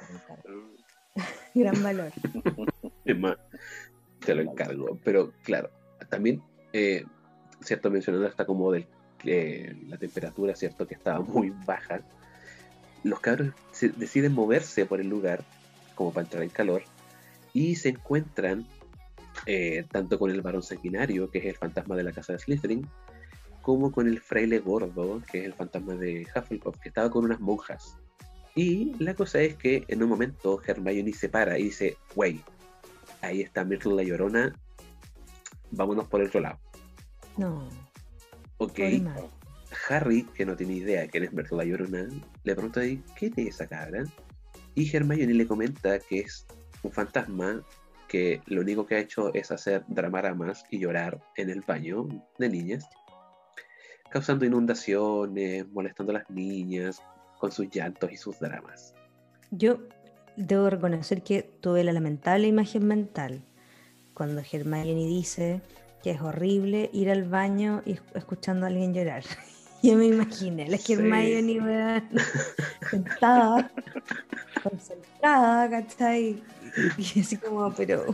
Gran valor. Es más, te lo encargo. Pero claro, también, eh, cierto, mencionando hasta como del, que la temperatura, cierto, que estaba muy baja. Los cabros se- deciden moverse por el lugar como para entrar en calor y se encuentran eh, tanto con el varón sanguinario, que es el fantasma de la casa de Slytherin, como con el fraile gordo, que es el fantasma de Hufflepuff, que estaba con unas monjas. Y la cosa es que en un momento Hermione se para y dice, wey, ahí está Myrtle la Llorona, vámonos por el otro lado. No, Ok. Harry, que no tiene idea de quién es Myrtle la Llorona, le pregunta ¿qué es esa cabra? Y Hermione le comenta que es un fantasma que lo único que ha hecho es hacer dramaras y llorar en el baño de niñas, causando inundaciones, molestando a las niñas con sus llantos y sus dramas. Yo debo reconocer que tuve la lamentable imagen mental cuando Hermione dice que es horrible ir al baño y esc- escuchando a alguien llorar. Yo me imaginé, la Sí. Hermione weón, sentada, concentrada, ¿cachai? Y así como, pero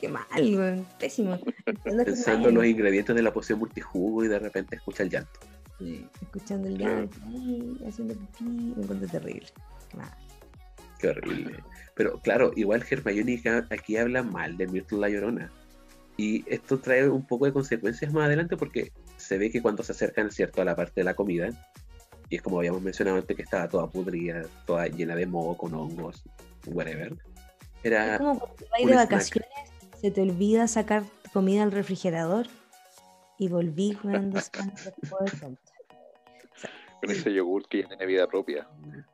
qué mal, pésimo. Pensando en los ingredientes de la poción multijugo y de repente escucha el llanto. Sí, escuchando el llanto, haciendo pipí, me encuentro terrible. Qué mal. Qué horrible. Pero claro, igual Hermione aquí habla mal de Myrtle la Llorona. Y esto trae un poco de consecuencias más adelante porque se ve que cuando se acercan, ¿cierto?, a la parte de la comida, y es como habíamos mencionado antes que estaba toda pudrida, toda llena de moho, con hongos, whatever. Es Era, como cuando te vas de snack. vacaciones, se te olvida sacar comida al refrigerador y volví con después. con- Con ese yogur que ya tiene vida propia.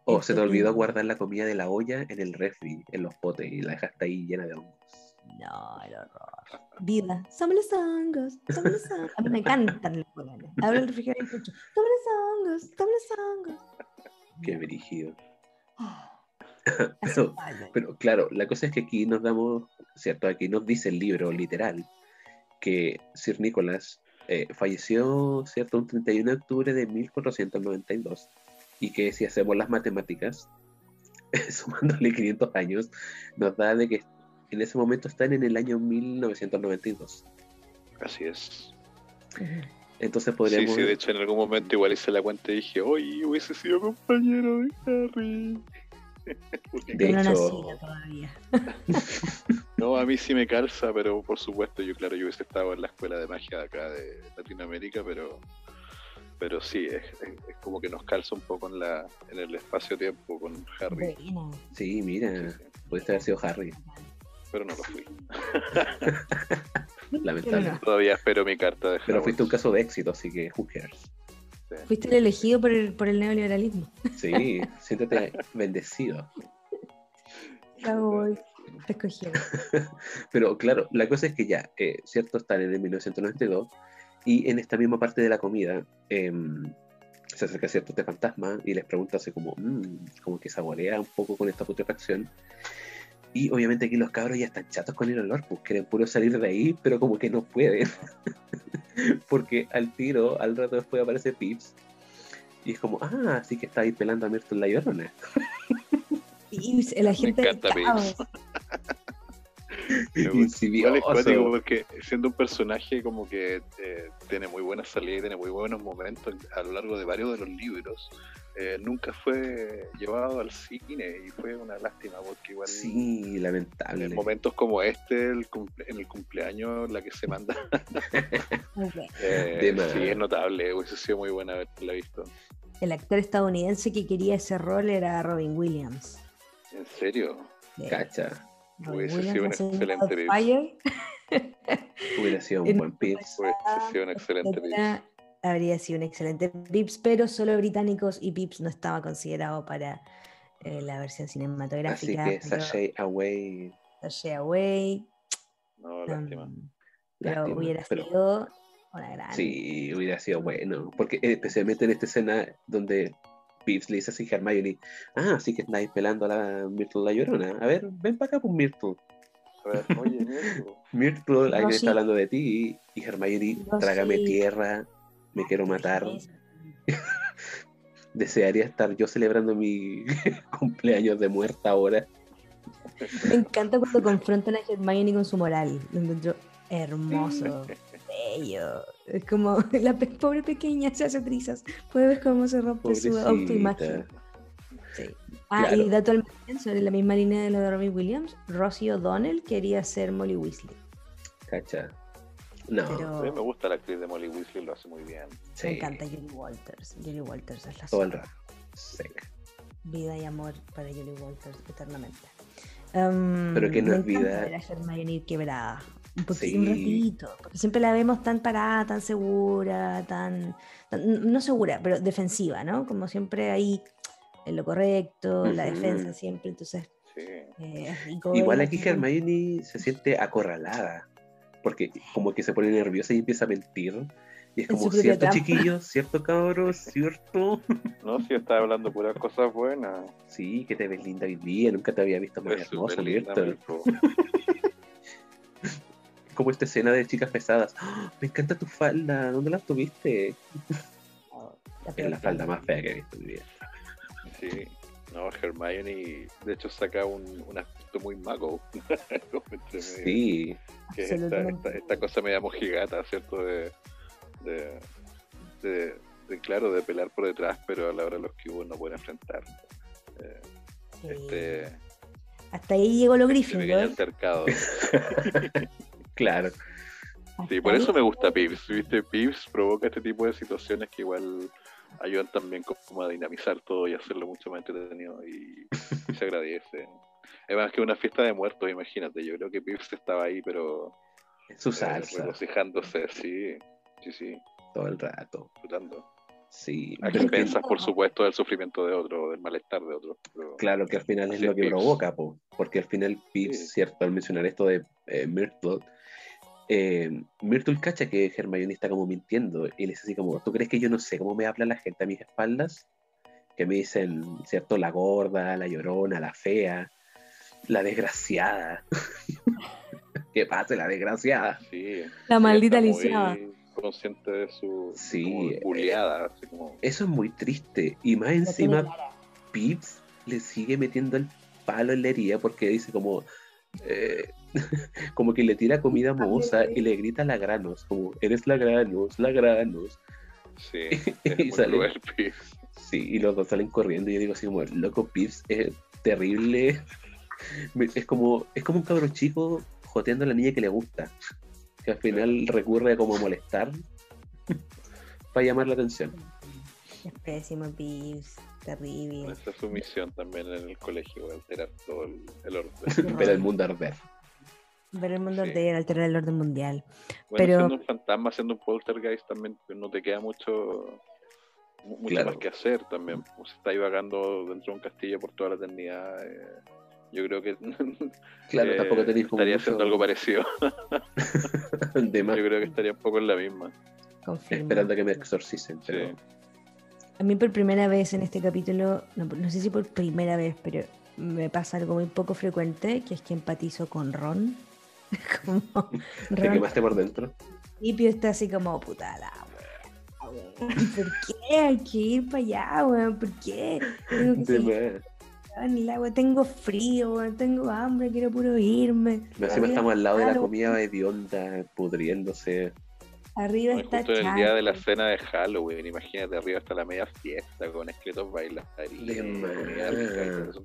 o se te olvidó guardar la comida de la olla en el refri, en los potes, y la dejaste ahí llena de hongos. No, el horror. Vida. Somos los hongos. Somos los hongos. A mí me encantan los colores. Abro el refrigerador y escucho. Somos los hongos. Somos los hongos. Qué brígido. Ah, Pero, pero claro, la cosa es que aquí nos damos, ¿cierto? Aquí nos dice el libro literal que Sir Nicolás eh, falleció, ¿cierto? Un 31 de octubre de 1492 y que si hacemos las matemáticas, sumándole 500 años, nos da de que en ese momento están en el año 1992. Así es. Entonces Sí, podríamos... sí, de hecho en algún momento igual hice la cuenta y dije, oye, hubiese sido compañero de Harry. De no hecho- todavía. No, a mí sí me calza, pero por supuesto, yo claro, yo hubiese estado en la escuela de magia de acá de Latinoamérica, pero pero sí, es, es- es como que nos calza un poco en la en el espacio-tiempo con Harry. Sí, mira, Sí, sí. pudiste haber sido Harry, Pero no lo fui. lamentable. Todavía espero mi carta de Pero Hogwarts. fuiste un caso de éxito, así que who cares. Fuiste el elegido por el, por el neoliberalismo. Sí, siéntete bendecido. Cowboy. Te escogieron. Pero claro, la cosa es que ya, eh, cierto, están en el 1992 y en esta misma parte de la comida em, se acerca cierto este fantasma y les pregunta así como, "Mm", como que saborea un poco con esta putrefacción. Y obviamente aquí los cabros ya están chatos con el olor, pues quieren puro salir de ahí, pero como que no pueden. Porque al tiro, al rato después aparece Pips. Y es como, ah, así que está ahí pelando a la llorona. Y la gente del encanta caos. Me gusta. Igual es cuático porque siendo un personaje como que eh, tiene muy buena salida y tiene muy buenos momentos a lo largo de varios de los libros, eh, nunca fue llevado al cine y fue una lástima porque igual Sí, en lamentable. momentos como este, el cumple- en el cumpleaños, la que se manda, eh, sí, es notable, hubiese sido muy buena haberla visto. El actor estadounidense que quería ese rol era Robin Williams. En serio, Eh, Cacha, Hubiese sido un excelente hubiera sido un En- buen Pips. hubiese sido un excelente etcétera, Habría sido un excelente Pips, pero solo británicos y Pips no estaba considerado para eh, la versión Así cinematográfica. que pero Sashay Away. Sashay Away. No, lástima. um, pero lástima, hubiera pero sido una gran. Sí, hubiera sido bueno. Porque eh, especialmente en esta escena donde Pips le dice así a Hermione, ah, así que estáis pelando a la Myrtle la llorona. A ver, ven para acá, pues Myrtle. A ver, oye, Mirko, Myrtle, alguien está hablando de ti. Y Hermione, trágame tierra, me quiero matar. Desearía estar yo celebrando mi cumpleaños de muerta ahora. Me encanta cuando confrontan a Hermione con su moral. Lo encuentro hermoso, bello. Es como la pe- pobre pequeña se hace trizas. Puede ver cómo se rompe su autoimagen. Sí. Ah, Claro. y dato al sobre la misma línea de lo de Robin Williams, Rosie O'Donnell quería ser Molly Weasley. Cacha. No, Pero a mí me gusta la actriz de Molly Weasley, lo hace muy bien. sí, me encanta Julie Walters. Julie Walters es la todo el rato. Seca. Vida y amor para Julie Walters eternamente. Um, Pero que no es vida. ver a Hermione quebrada. Un poquito, Sí. un ratito. Porque siempre la vemos tan parada, tan segura, tan, tan- No segura, pero defensiva, ¿no? Como siempre ahí en lo correcto, la Ujú. defensa siempre. Entonces, Sí. eh. Igual aquí Hermione se siente acorralada, porque como que se pone nerviosa y empieza a mentir. Y es como, ¿cierto, trampa. chiquillos? ¿Cierto, cabros? ¿Cierto? No, si estaba hablando puras cosas buenas. Sí, que te ves linda hoy día, nunca te había visto más Es hermosa, linda. Como esta escena de chicas pesadas. ¡Ah! Me encanta tu falda, ¿dónde la tuviste? La Es la falda más fea que he visto en mi vida. Sí. No, Hermione, de hecho, saca un, un aspecto muy mago. Sí, que es esta, Absolutamente. esta, esta cosa media mojigata, ¿cierto? De, de, de, de, claro, de pelar por detrás, pero a la hora los que uno no puede enfrentar. Eh, Sí. este, Hasta ahí llegó lo este pequeño Gryffindor. altercado. claro. Sí, por ahí eso me gusta Pips, ¿viste? Pips provoca este tipo de situaciones que igual ayudan también como a dinamizar todo y hacerlo mucho más entretenido y, y se agradece. Es más que una fiesta de muertos, imagínate. Yo creo que Pips estaba ahí, pero Es su eh, salsa, regocijándose, sí, sí, sí, todo el rato. disfrutando. Sí, A que- expensas, por supuesto, del sufrimiento de otro, del malestar de otro. pero- claro que al final es lo que Pips. provoca, po, porque al final Pips, Sí. cierto, al mencionar esto de eh, Myrtle, eh, Myrtle cacha que Hermione está como mintiendo y le dice así como, ¿tú crees que yo no sé cómo me habla la gente a mis espaldas? Que me dicen, ¿cierto? La gorda, la llorona, la fea, la desgraciada. ¿Qué pasa, la desgraciada? Sí, La maldita lisiada. consciente de su Sí, eh, buleada, así como Eso es muy triste. Y más encima. Pips le sigue metiendo el palo en la herida porque dice como eh, como que le tira comida mohosa y le grita la granos, como eres la granos, la granos. sí, es Y muy sale- cruel, Pips. Sí, y los dos salen corriendo y yo digo así como, loco, Pips es terrible. Es como, es como un cabro chico joteando a la niña que le gusta. Que al final recurre a como a molestar para llamar la atención. Es pésimo, Pips. Terrible. Esa es su misión también en el colegio, alterar todo el, el orden. Ver el mundo arder. Ver el mundo Sí. arder, alterar el orden mundial. Bueno, Pero- siendo un fantasma, siendo un poltergeist también pues, no te queda mucho mu- mucho Claro. más que hacer también. Pues está vagando dentro de un castillo por toda la eternidad. eh, yo creo que Claro, eh, tampoco tenéis estaría mucho haciendo algo parecido. de más Yo creo que estaría un poco en la misma. Confirmo. esperando a que me exorcicen, pero Sí. A mí por primera vez en este capítulo, no, no sé si por primera vez, pero me pasa algo muy poco frecuente, que es que empatizo con Ron. como te quemaste por dentro. al principio está así como, puta la wea, ¿Por qué hay que ir para allá, weón? ¿Por qué? Tengo que seguir el agua, tengo frío, weón, tengo hambre, quiero puro irme. Arriba estamos al lado de la comida hedionda, pudriéndose. Arriba No, está justo en el día de la cena de Halloween, imagínate arriba hasta la media fiesta con esqueletos bailarines.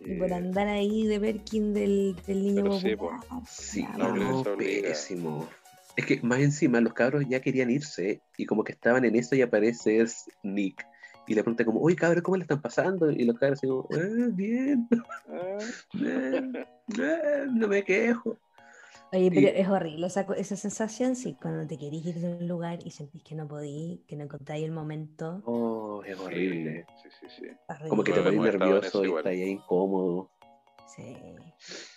Y por Eh, andar ahí de Berkin del, del niño Pero sí, popular, Sí, la no, no, pésimo. Es que más encima los cabros ya querían irse y como que estaban en eso y aparece es Nick. Y le pregunta como, oye cabros, ¿cómo le están pasando? Y los cabros así como, "Ah, bien, ah, eh, eh, no me quejo. Oye, pero Y- es horrible esa, esa sensación, sí, cuando te querís ir de un lugar y sentís que no podís, que no encontráis el momento. Oh, es horrible. Sí, sí, sí. Como que te pones nervioso y estás ahí incómodo. Sí.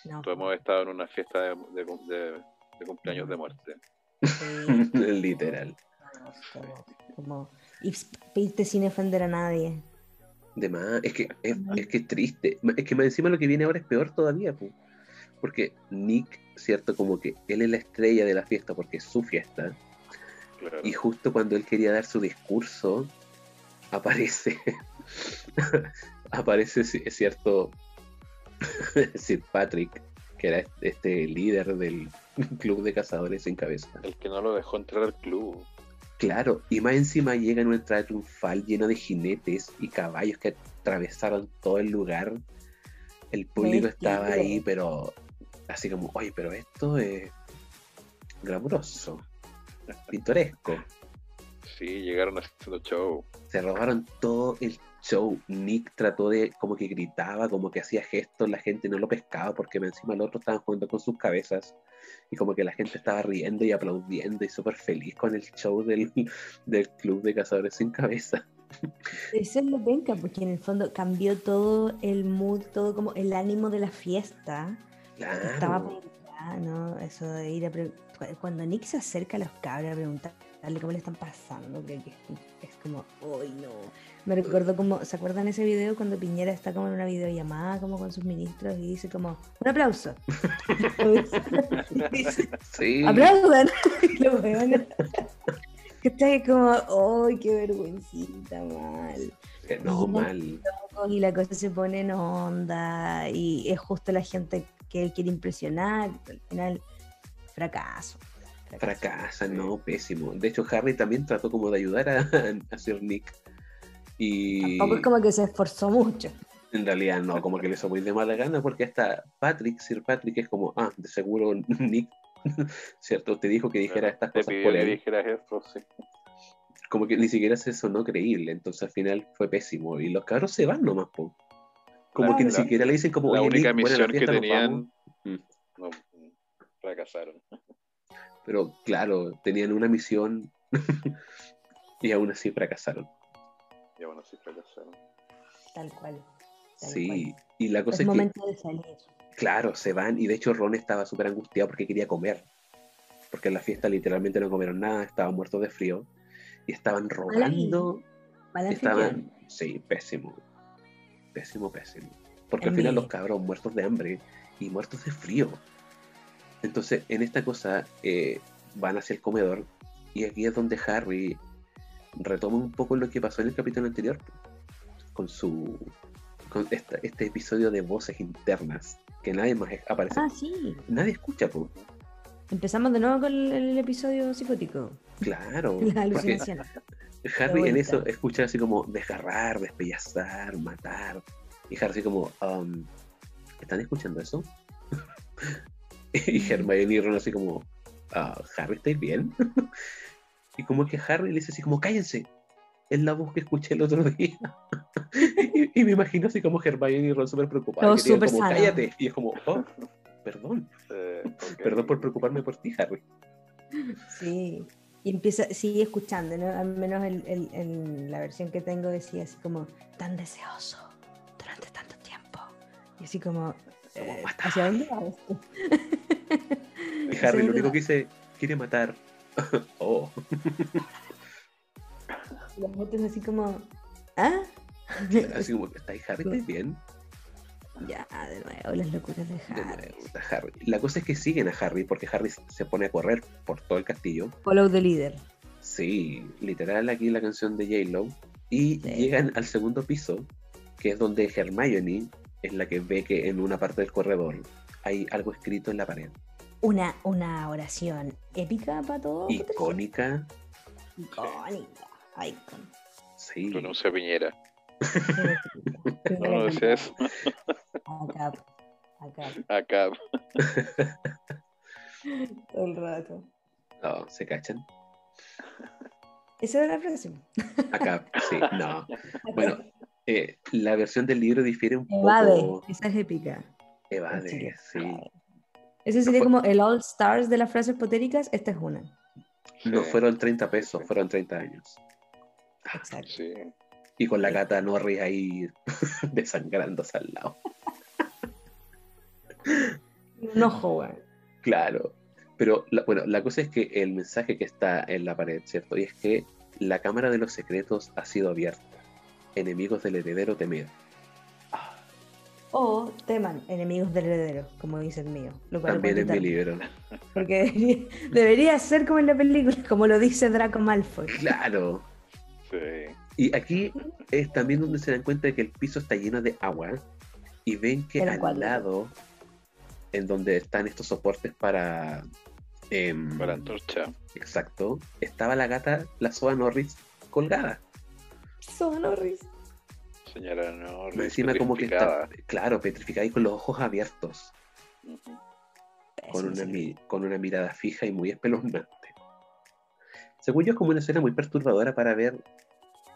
No, Todos hemos estado en una fiesta de, de cum- de- de cumpleaños de muerte. sí, Literal. como, como- y pedirte sin ofender a nadie. De más, es que es, es que es triste. Es que más encima lo que viene ahora es peor todavía, po. Porque Nick, cierto, como que él es la estrella de la fiesta porque es su fiesta, Claro. y justo cuando él quería dar su discurso, aparece, aparece, ci- cierto, Sir Patrick, que era este líder del club de cazadores sin cabeza. El que no lo dejó entrar al club. Claro, y más encima llega en una entrada triunfal llena de jinetes y caballos que atravesaron todo el lugar. El público estaba ahí, pero así como, oye, pero esto es glamuroso, pintoresco. Sí, llegaron haciendo show. Se robaron todo el show. Nick trató de, como que gritaba, como que hacía gestos, la gente no lo pescaba porque encima los otros estaban jugando con sus cabezas. Y como que la gente estaba riendo y aplaudiendo y súper feliz con el show del, del club de cazadores sin cabeza. Eso es lo penca, porque en el fondo cambió todo el mood, todo como el ánimo de la fiesta. Estaba Claro. pegada, ¿no? Eso de ir a pre- cu- cuando Nick se acerca a los cabros a preguntarle cómo le están pasando, creo que es, como, ¡ay no! Me recordó como, ¿se acuerdan ese video cuando Piñera está como en una videollamada como con sus ministros y dice como, un aplauso? Y dice, Sí. ¡Aplaudan! Weones- que está como, ¡ay, qué vergüencita, mal! No, mal. y la cosa se pone en onda y es justo la gente que él quiere impresionar, al final fracaso. Fracasa, no, pésimo. De hecho, Harry también trató como de ayudar a, a Sir Nick. Y Tampoco es como que se esforzó mucho. en realidad no, como que le hizo muy de mala gana, porque hasta Patrick, Sir Patrick, es como, ah, de seguro Nick, ¿cierto? Te dijo que dijera estas Te cosas por que él. dijeras eso, sí. Como que ni siquiera se sonó creíble, entonces al final fue pésimo. Y los cabros se van nomás, po. Como La- que ni la- siquiera le dicen como, La "Oye, única Nick, la misión que fiesta, vamos". tenían Mm. no, fracasaron. Pero claro, tenían una misión Y aún así fracasaron. Y aún así fracasaron. Tal cual. tal Sí, cual. y la cosa Es es, que, momento de salir. claro, se van y de hecho Ron estaba súper angustiado porque quería comer. Porque en la fiesta literalmente no comieron nada, estaban muertos de frío y estaban rogando. Mal Estaban, sí, pésimo. Pésimo, pésimo. Porque al final los cabros muertos de hambre y muertos de frío. Entonces, en esta cosa, eh, van hacia el comedor y aquí es donde Harry retoma un poco lo que pasó en el capítulo anterior con su con esta- este episodio de voces internas que nadie más aparece Ah, sí. nadie escucha po. Empezamos de nuevo con el, el episodio psicótico. claro La porque alucinación. Harry en eso escucha así como desgarrar despellazar matar. Y Harry así como um, ¿están escuchando eso? y Hermione y Ron así como "Ah, Harry ¿estáis bien? y como que Harry le dice así como cállense es la voz que escuché el otro día. Y, y me imagino así como Hermione y Ron súper preocupados súper como cállate y es como oh, perdón Eh, perdón por preocuparme por ti Harry. Sí. Y empieza, sigue escuchando, ¿no? Al menos el- el- en la versión que tengo decía así como, tan deseoso durante tanto tiempo. Y así como, eh. ¿hacia dónde va esto? y Harry lo único que dice quiere matar oh Y Los otros así como, ¿ah? así como ¿estáis Harry ¿estáis bien? Ya, de nuevo, las locuras de De Harry. nuevo, está Harry. La cosa es que siguen a Harry porque Harry se pone a correr por todo el castillo. Follow the leader. Sí, literal aquí la canción de J-Lo. Y Sí. llegan al segundo piso, que es donde Hermione es la que ve que en una parte del corredor hay algo escrito en la pared. Una, una oración épica para todo. Icónica. Icónica. Icon. Sí. Pronuncia Piñera. No, Primera no eso. Acá, acá, Acá. todo el rato. No, ¿se cachan? Esa era la frase. Acá, sí, no. Bueno, eh, la versión del libro difiere un Evade, poco. esa es épica. Evade, sí. Ese sería fue- como el All Stars de las frases potéricas. Esta es una. No fueron 30 pesos, fueron 30 años. Exacto. Sí. Y con la gata Norris ahí desangrándose al lado. Un ojo, güey. Claro. Pero la- bueno, la cosa es que el mensaje que está en la pared, ¿cierto? Y es que la Cámara de los Secretos ha sido abierta. Enemigos del heredero temed. Ah, O teman, enemigos del heredero, como dice el mío. Lo cual también en mi libro. Porque debería, debería ser como en la película, como lo dice Draco Malfoy. Claro. Sí. Y aquí es también donde se dan cuenta de que el piso está lleno de agua. Y ven que al lado, en donde están estos soportes para... em, Para antorcha. Exacto. Estaba la gata, la Soa Norris, colgada. Son horribles. Señora no. Encima como que está, claro, petrificada y con los ojos abiertos, con una, mi- con una mirada fija y muy espeluznante. Según yo es como una escena muy perturbadora para ver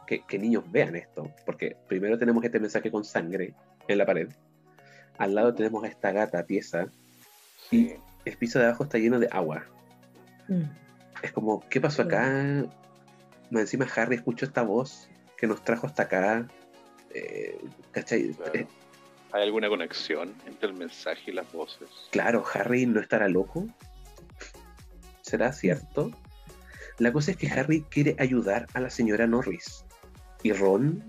que, que niños vean esto, porque primero tenemos este mensaje con sangre en la pared, al lado tenemos a esta gata pieza, Sí. el piso de abajo está lleno de agua. Mm. Es como, ¿qué pasó acá? Más encima Harry escuchó esta voz que nos trajo hasta acá. Eh, ¿Cachai? Claro. Eh, ¿Hay alguna conexión entre el mensaje y las voces? Claro, Harry no estará loco. ¿Será cierto? La cosa es que Harry quiere ayudar a la señora Norris. Y Ron,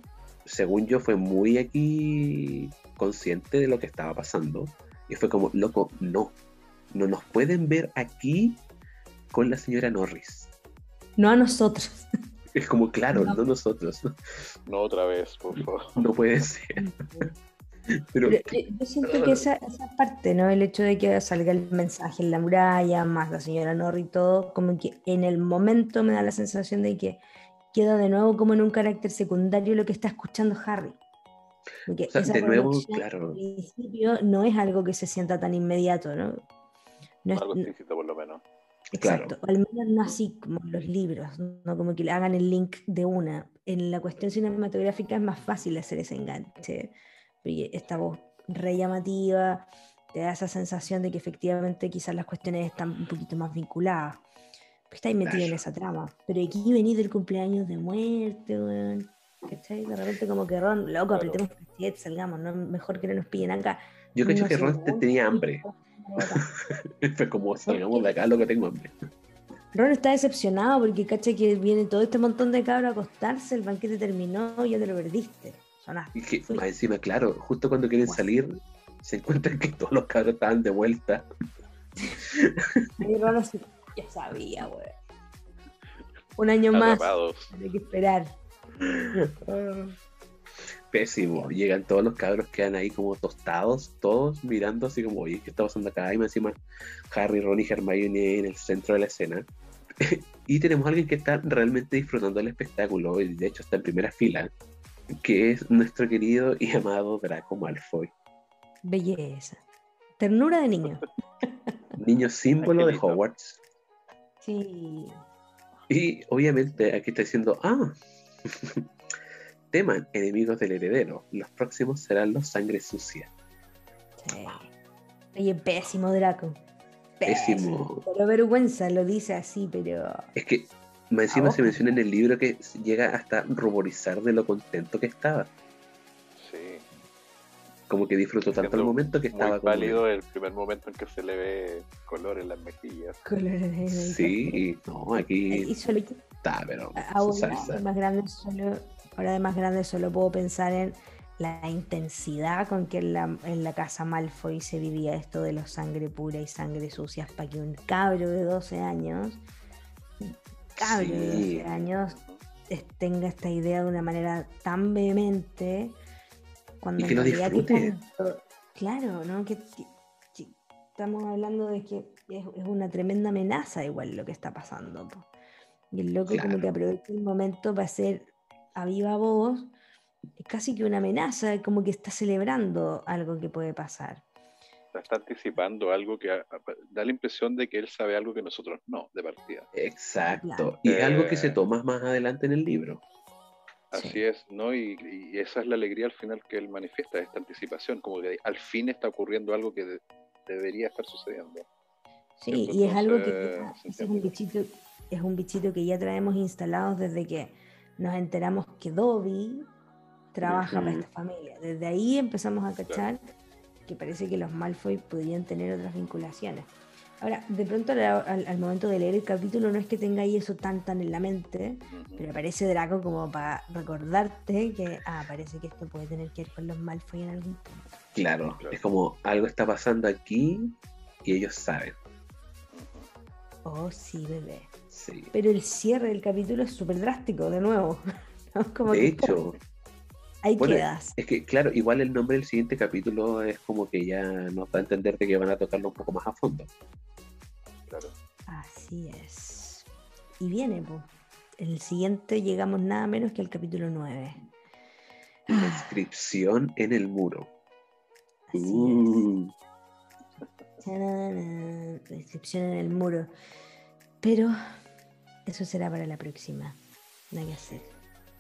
según yo, fue muy aquí consciente de lo que estaba pasando. Y fue como, loco, no. No nos pueden ver aquí con la señora Norris. No a nosotros. Es como, claro, No. no nosotros. No otra vez, por favor. No puede ser. Pero, Pero yo, yo siento que esa, esa parte, ¿no? El hecho de que salga el mensaje en la muralla, más la señora Norrie y todo, como que en el momento me da la sensación de que queda de nuevo como en un carácter secundario lo que está escuchando Harry. Porque O sea, esa de nuevo, claro. al principio no es algo que se sienta tan inmediato, ¿no? No es- Algo explícito, por lo menos. Exacto, o al menos no así como los libros, no como que le hagan el link de una. En la cuestión cinematográfica es más fácil hacer ese enganche. Porque esta voz re llamativa te da esa sensación de que efectivamente quizás las cuestiones están un poquito más vinculadas. Estáis metido en esa trama. Pero aquí venís del cumpleaños de muerte, weón. ¿Cachai? De repente como que Ron, loco, Claro. apretemos cachete, salgamos, ¿no? Mejor que no nos pillen acá. Yo No que Ron te- Ron, tenía hambre. Ron Fue como salgamos de acá lo que tengo hambre. está decepcionado porque cacha que viene todo este montón de cabros a acostarse, el banquete terminó y ya te lo perdiste. Sonaste. Y que más encima, claro, justo cuando quieren salir, se encuentran que todos los cabros estaban de vuelta. Y Ron así, ya sabía, weón. Un año más, hay que esperar. Pésimo. Llegan todos los cabros, quedan ahí como tostados, todos mirando así como, oye, ¿qué está pasando acá? Y más encima Harry, Ron y Hermione en el centro de la escena. y tenemos a alguien que está realmente disfrutando del espectáculo, y de hecho está en primera fila, que es nuestro querido y amado Draco Malfoy. Belleza. Ternura de niño. Niño símbolo de. Hogwarts. Sí. Y obviamente aquí está diciendo, ah, teman enemigos del heredero. Los próximos serán los sangre sucia. sí. Oye, pésimo Draco. Pésimo. Pero vergüenza, lo dice así, pero. Es que más encima se menciona en el libro que llega hasta ruborizar de lo contento que estaba. Como que disfrutó tanto el momento que estaba Muy como- válido el primer momento en que se le ve color en las mejillas. colores de Sí, y no, aquí Y solo está, pero ahora de más grande solo, ahora de más grande solo puedo pensar en la intensidad con que en la, en la casa Malfoy se vivía esto de los sangre pura y sangre sucias para que un cabro de 12 años, un cabro de Sí. 12 años tenga esta idea de una manera tan vehemente cuando Y que lo disfrute. claro, ¿no? Que, que- que estamos hablando de que es, es una tremenda amenaza igual lo que está pasando. po. Y el loco como que aprovecha el momento para hacer a viva voz es casi que una amenaza, como que está celebrando algo que puede pasar. Está, anticipando algo que a- a- da la impresión de que él sabe algo que nosotros no, de partida. Exacto. Claro. Y es algo que Eh. se toma más adelante en el libro. Así Sí. es, ¿no? Y, y esa es la alegría al final que él manifiesta, esta anticipación, como que al fin está ocurriendo algo que de- debería estar sucediendo. Sí, ¿Cierto? y es algo que es un bichito, es un bichito que ya traemos instalados desde que nos enteramos que Dobby trabaja para esta familia. Desde ahí empezamos a cachar que parece que los Malfoy podrían tener otras vinculaciones. Ahora, de pronto al, al- al momento de leer el capítulo no es que tengáis eso tan tan en la mente, pero aparece Draco como para recordarte que, ah, parece que esto puede tener que ver con los Malfoy en algún punto. Claro, Claro. es como algo está pasando aquí y ellos saben. Oh, sí, bebé. Sí. Pero el cierre del capítulo es súper drástico, de nuevo. ¿no? Como De que, hecho, ahí bueno, quedas. es que claro, igual el nombre del siguiente capítulo es como que ya nos da a entender de que van a tocarlo un poco más a fondo. Así es. Y viene, pues. En el siguiente llegamos nada menos que al capítulo 9. La inscripción en el muro. Así Uh, es. La inscripción en el muro. Pero eso será para la próxima. Nada que hacer.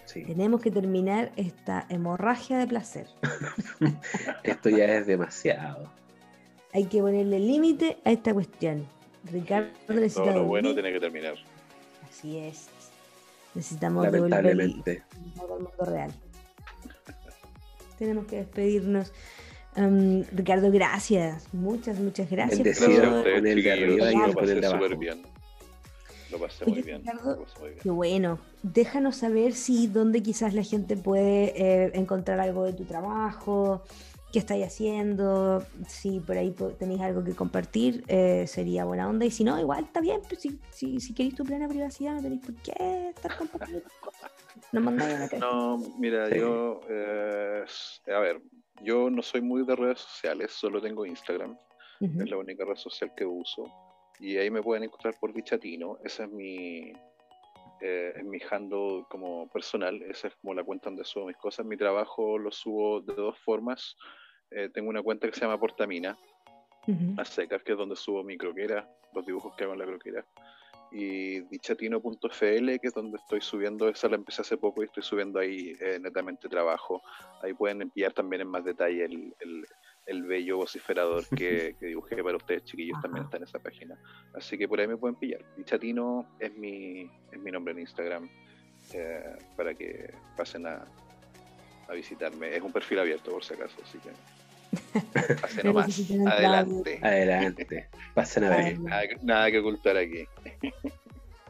sí. Tenemos que terminar esta hemorragia de placer. Esto ya es demasiado. Hay que ponerle límite a esta cuestión. Ricardo necesita Todo lo bueno tiene que terminar. Así es. Necesitamos devolver el- Lamentablemente. al mundo real. Tenemos que despedirnos. Em, Ricardo, gracias. Muchas, muchas gracias. Bendecido Gracias a por- ustedes, con el de arriba y con el de abajo. bien. Lo pasé Oye, muy bien. Ricardo, lo pasé muy bien. Qué bueno. Déjanos saber si dónde quizás la gente puede eh, encontrar algo de tu trabajo, qué estáis haciendo, si por ahí tenéis algo que compartir, eh, sería buena onda. Y si no, igual está bien. Pues, si, si, si queréis tu plena privacidad, no tenéis por qué estar compartiendo tus cosas. Nos mandáis a la calle. No, mira, Sí. yo, eh, a ver, yo no soy muy de redes sociales, solo tengo Instagram, es la única red social que uso, y ahí me pueden encontrar por Bichatino, esa es mi, eh, es mi handle como personal, esa es como la cuenta donde subo mis cosas, mi trabajo lo subo de dos formas, Eh, tengo una cuenta que se llama Portamina, Ujú. a secas, que es donde subo mi croquera, los dibujos que hago en la croquera. Y dichatino.fl, que es donde estoy subiendo, esa la empecé hace poco y estoy subiendo ahí eh, netamente trabajo. Ahí pueden enviar también en más detalle el, el- el bello vociferador que, que dibujé para ustedes, chiquillos, también está en esa página. Así que por ahí me pueden pillar. Y Chatino es mi, es mi nombre en Instagram eh, para que pasen a, a visitarme. Es un perfil abierto, por si acaso, así que. Pasen No nomás. Adelante. Adelante. Pasen a ver. Nada que ocultar aquí.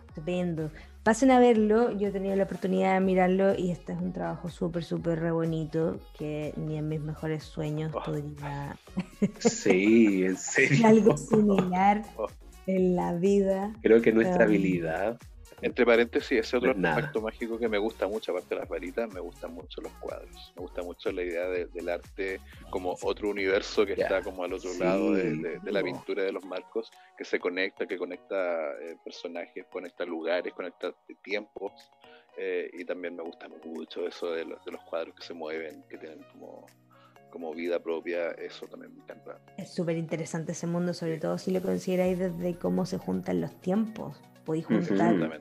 Estupendo. Pasen a verlo, yo he tenido la oportunidad de mirarlo y este es un trabajo súper, súper re bonito que ni en mis mejores sueños Oh. podría Sí, en serio. algo similar Oh. en la vida. Creo que nuestra habilidad. Entre paréntesis, ese otro No es nada. aspecto mágico que me gusta mucho, aparte de las varitas, me gustan mucho los cuadros. Me gusta mucho la idea de- del arte como otro universo que está como al otro Sí. lado de, de- de la pintura de los marcos, que se conecta, que conecta eh, personajes, conecta lugares, conecta tiempos. eh, y también me gusta mucho eso de, los- de los cuadros que se mueven, que tienen como, como vida propia. Eso también me encanta. Es súper interesante ese mundo, sobre todo si lo consideráis desde cómo se juntan los tiempos. Podéis juntar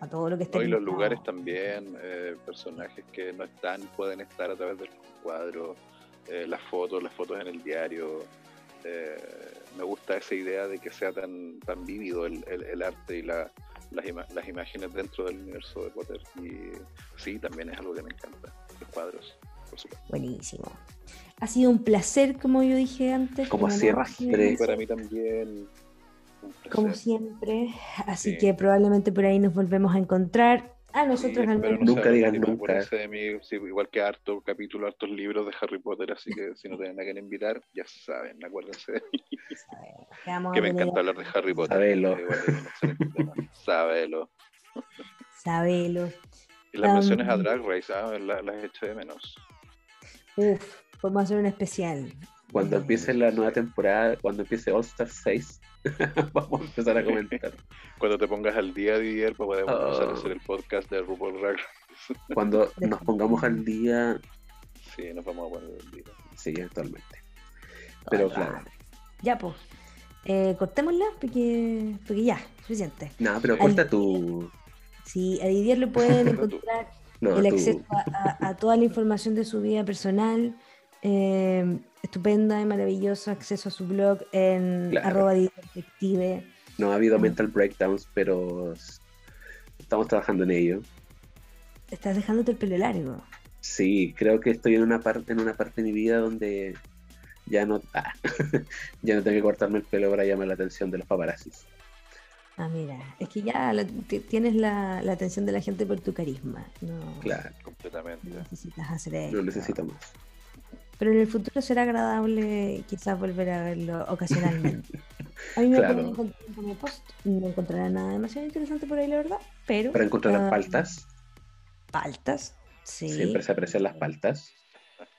a todo lo que está No, y los lugares también, eh, personajes que no están, pueden estar a través del cuadro, eh, las fotos, las fotos en el diario. eh, me gusta esa idea de que sea tan, tan vívido el, el- el arte y la- las, ima- las imágenes dentro del universo de Potter. Y sí, también es algo que me encanta, los cuadros, por supuesto. Buenísimo. Ha sido un placer, como yo dije antes. Como honor, Y para mí también. Como siempre. Así Sí. que probablemente por ahí nos volvemos a encontrar. A Sí, nosotros al espero menos. no Nunca última, nunca. acuérdense de mí, sí, igual que harto capítulo, hartos libros de Harry Potter, así que si no tienen a quien invitar, ya saben, acuérdense de mí, que me encanta hablar de Harry Potter. Sabelo. Eh. Sabelo. Sabelo. Y las Um, menciones a Drag Race, ah, la- las echo de menos. Uf, vamos a hacer un especial. Cuando Eh, empiece la nueva temporada, cuando empiece All Star 6, vamos a empezar a comentar. Cuando te pongas al día, Didier, pues podemos empezar a Oh. hacer el podcast de RuPaul Drag. Cuando nos pongamos al día, Sí, nos vamos a poner al día. sí, actualmente. Pero claro, Ya, pues. Eh, cortémosla porque, porque ya, suficiente. nada, pero Al- corta tu. Sí, a Didier le pueden encontrar No, el acceso a, a- a toda la información de su vida personal. Eh, estupenda y maravilloso acceso a su blog en Claro. arroba detective. no ha habido mental breakdowns, pero estamos trabajando en ello. Estás dejándote el pelo largo. Sí, creo que estoy en una parte, en una parte de mi vida donde ya no, ah, ya no tengo que cortarme el pelo para llamar la atención de los paparazzis. Ah, mira, es que ya la- tienes la, la atención de la gente por tu carisma. No, Claro, Completamente. no necesitas hacer eso. no necesito más. Pero en el futuro será agradable quizás volver a verlo ocasionalmente. A mí me Claro. encontrar como post. No encontrarán nada demasiado interesante por ahí, la verdad. Pero. Para encontrar las ah, paltas, Paltas. Sí. siempre se aprecian las paltas.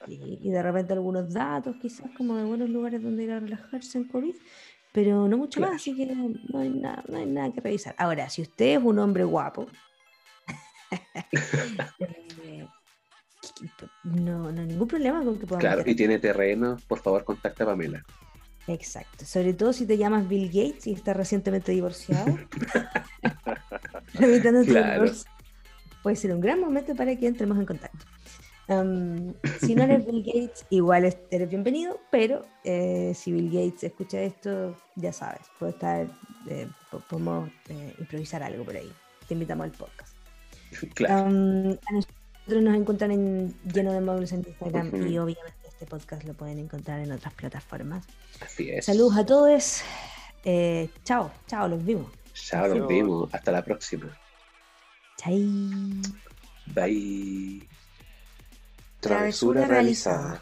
Sí, y de repente algunos datos, quizás como de buenos lugares donde ir a relajarse en COVID, pero no mucho Claro. más, así que no hay, nada, no hay nada que revisar. Ahora, si usted es un hombre guapo, eh, no, no hay ningún problema con que podamos Claro, meter- y tiene terreno, por favor contacta a Pamela. Exacto, sobre todo si te llamas Bill Gates y estás recientemente divorciado. Claro. divorcio. Puede ser un gran momento para que entremos en contacto. Am, si no eres Bill Gates, igual es- eres bienvenido, pero eh, si Bill Gates escucha esto, ya sabes, puede estar, eh, po- podemos eh, improvisar algo por ahí. Te invitamos al podcast. Claro, Am, a nosotros nos encuentran en lleno de móviles en Instagram y obviamente este podcast lo pueden encontrar en otras plataformas. así es. Saludos a todos. Eh, chao, chao, los vimos. Chao, Adiós. vemos. Hasta la próxima. Chai. Bye. Travesura realizada.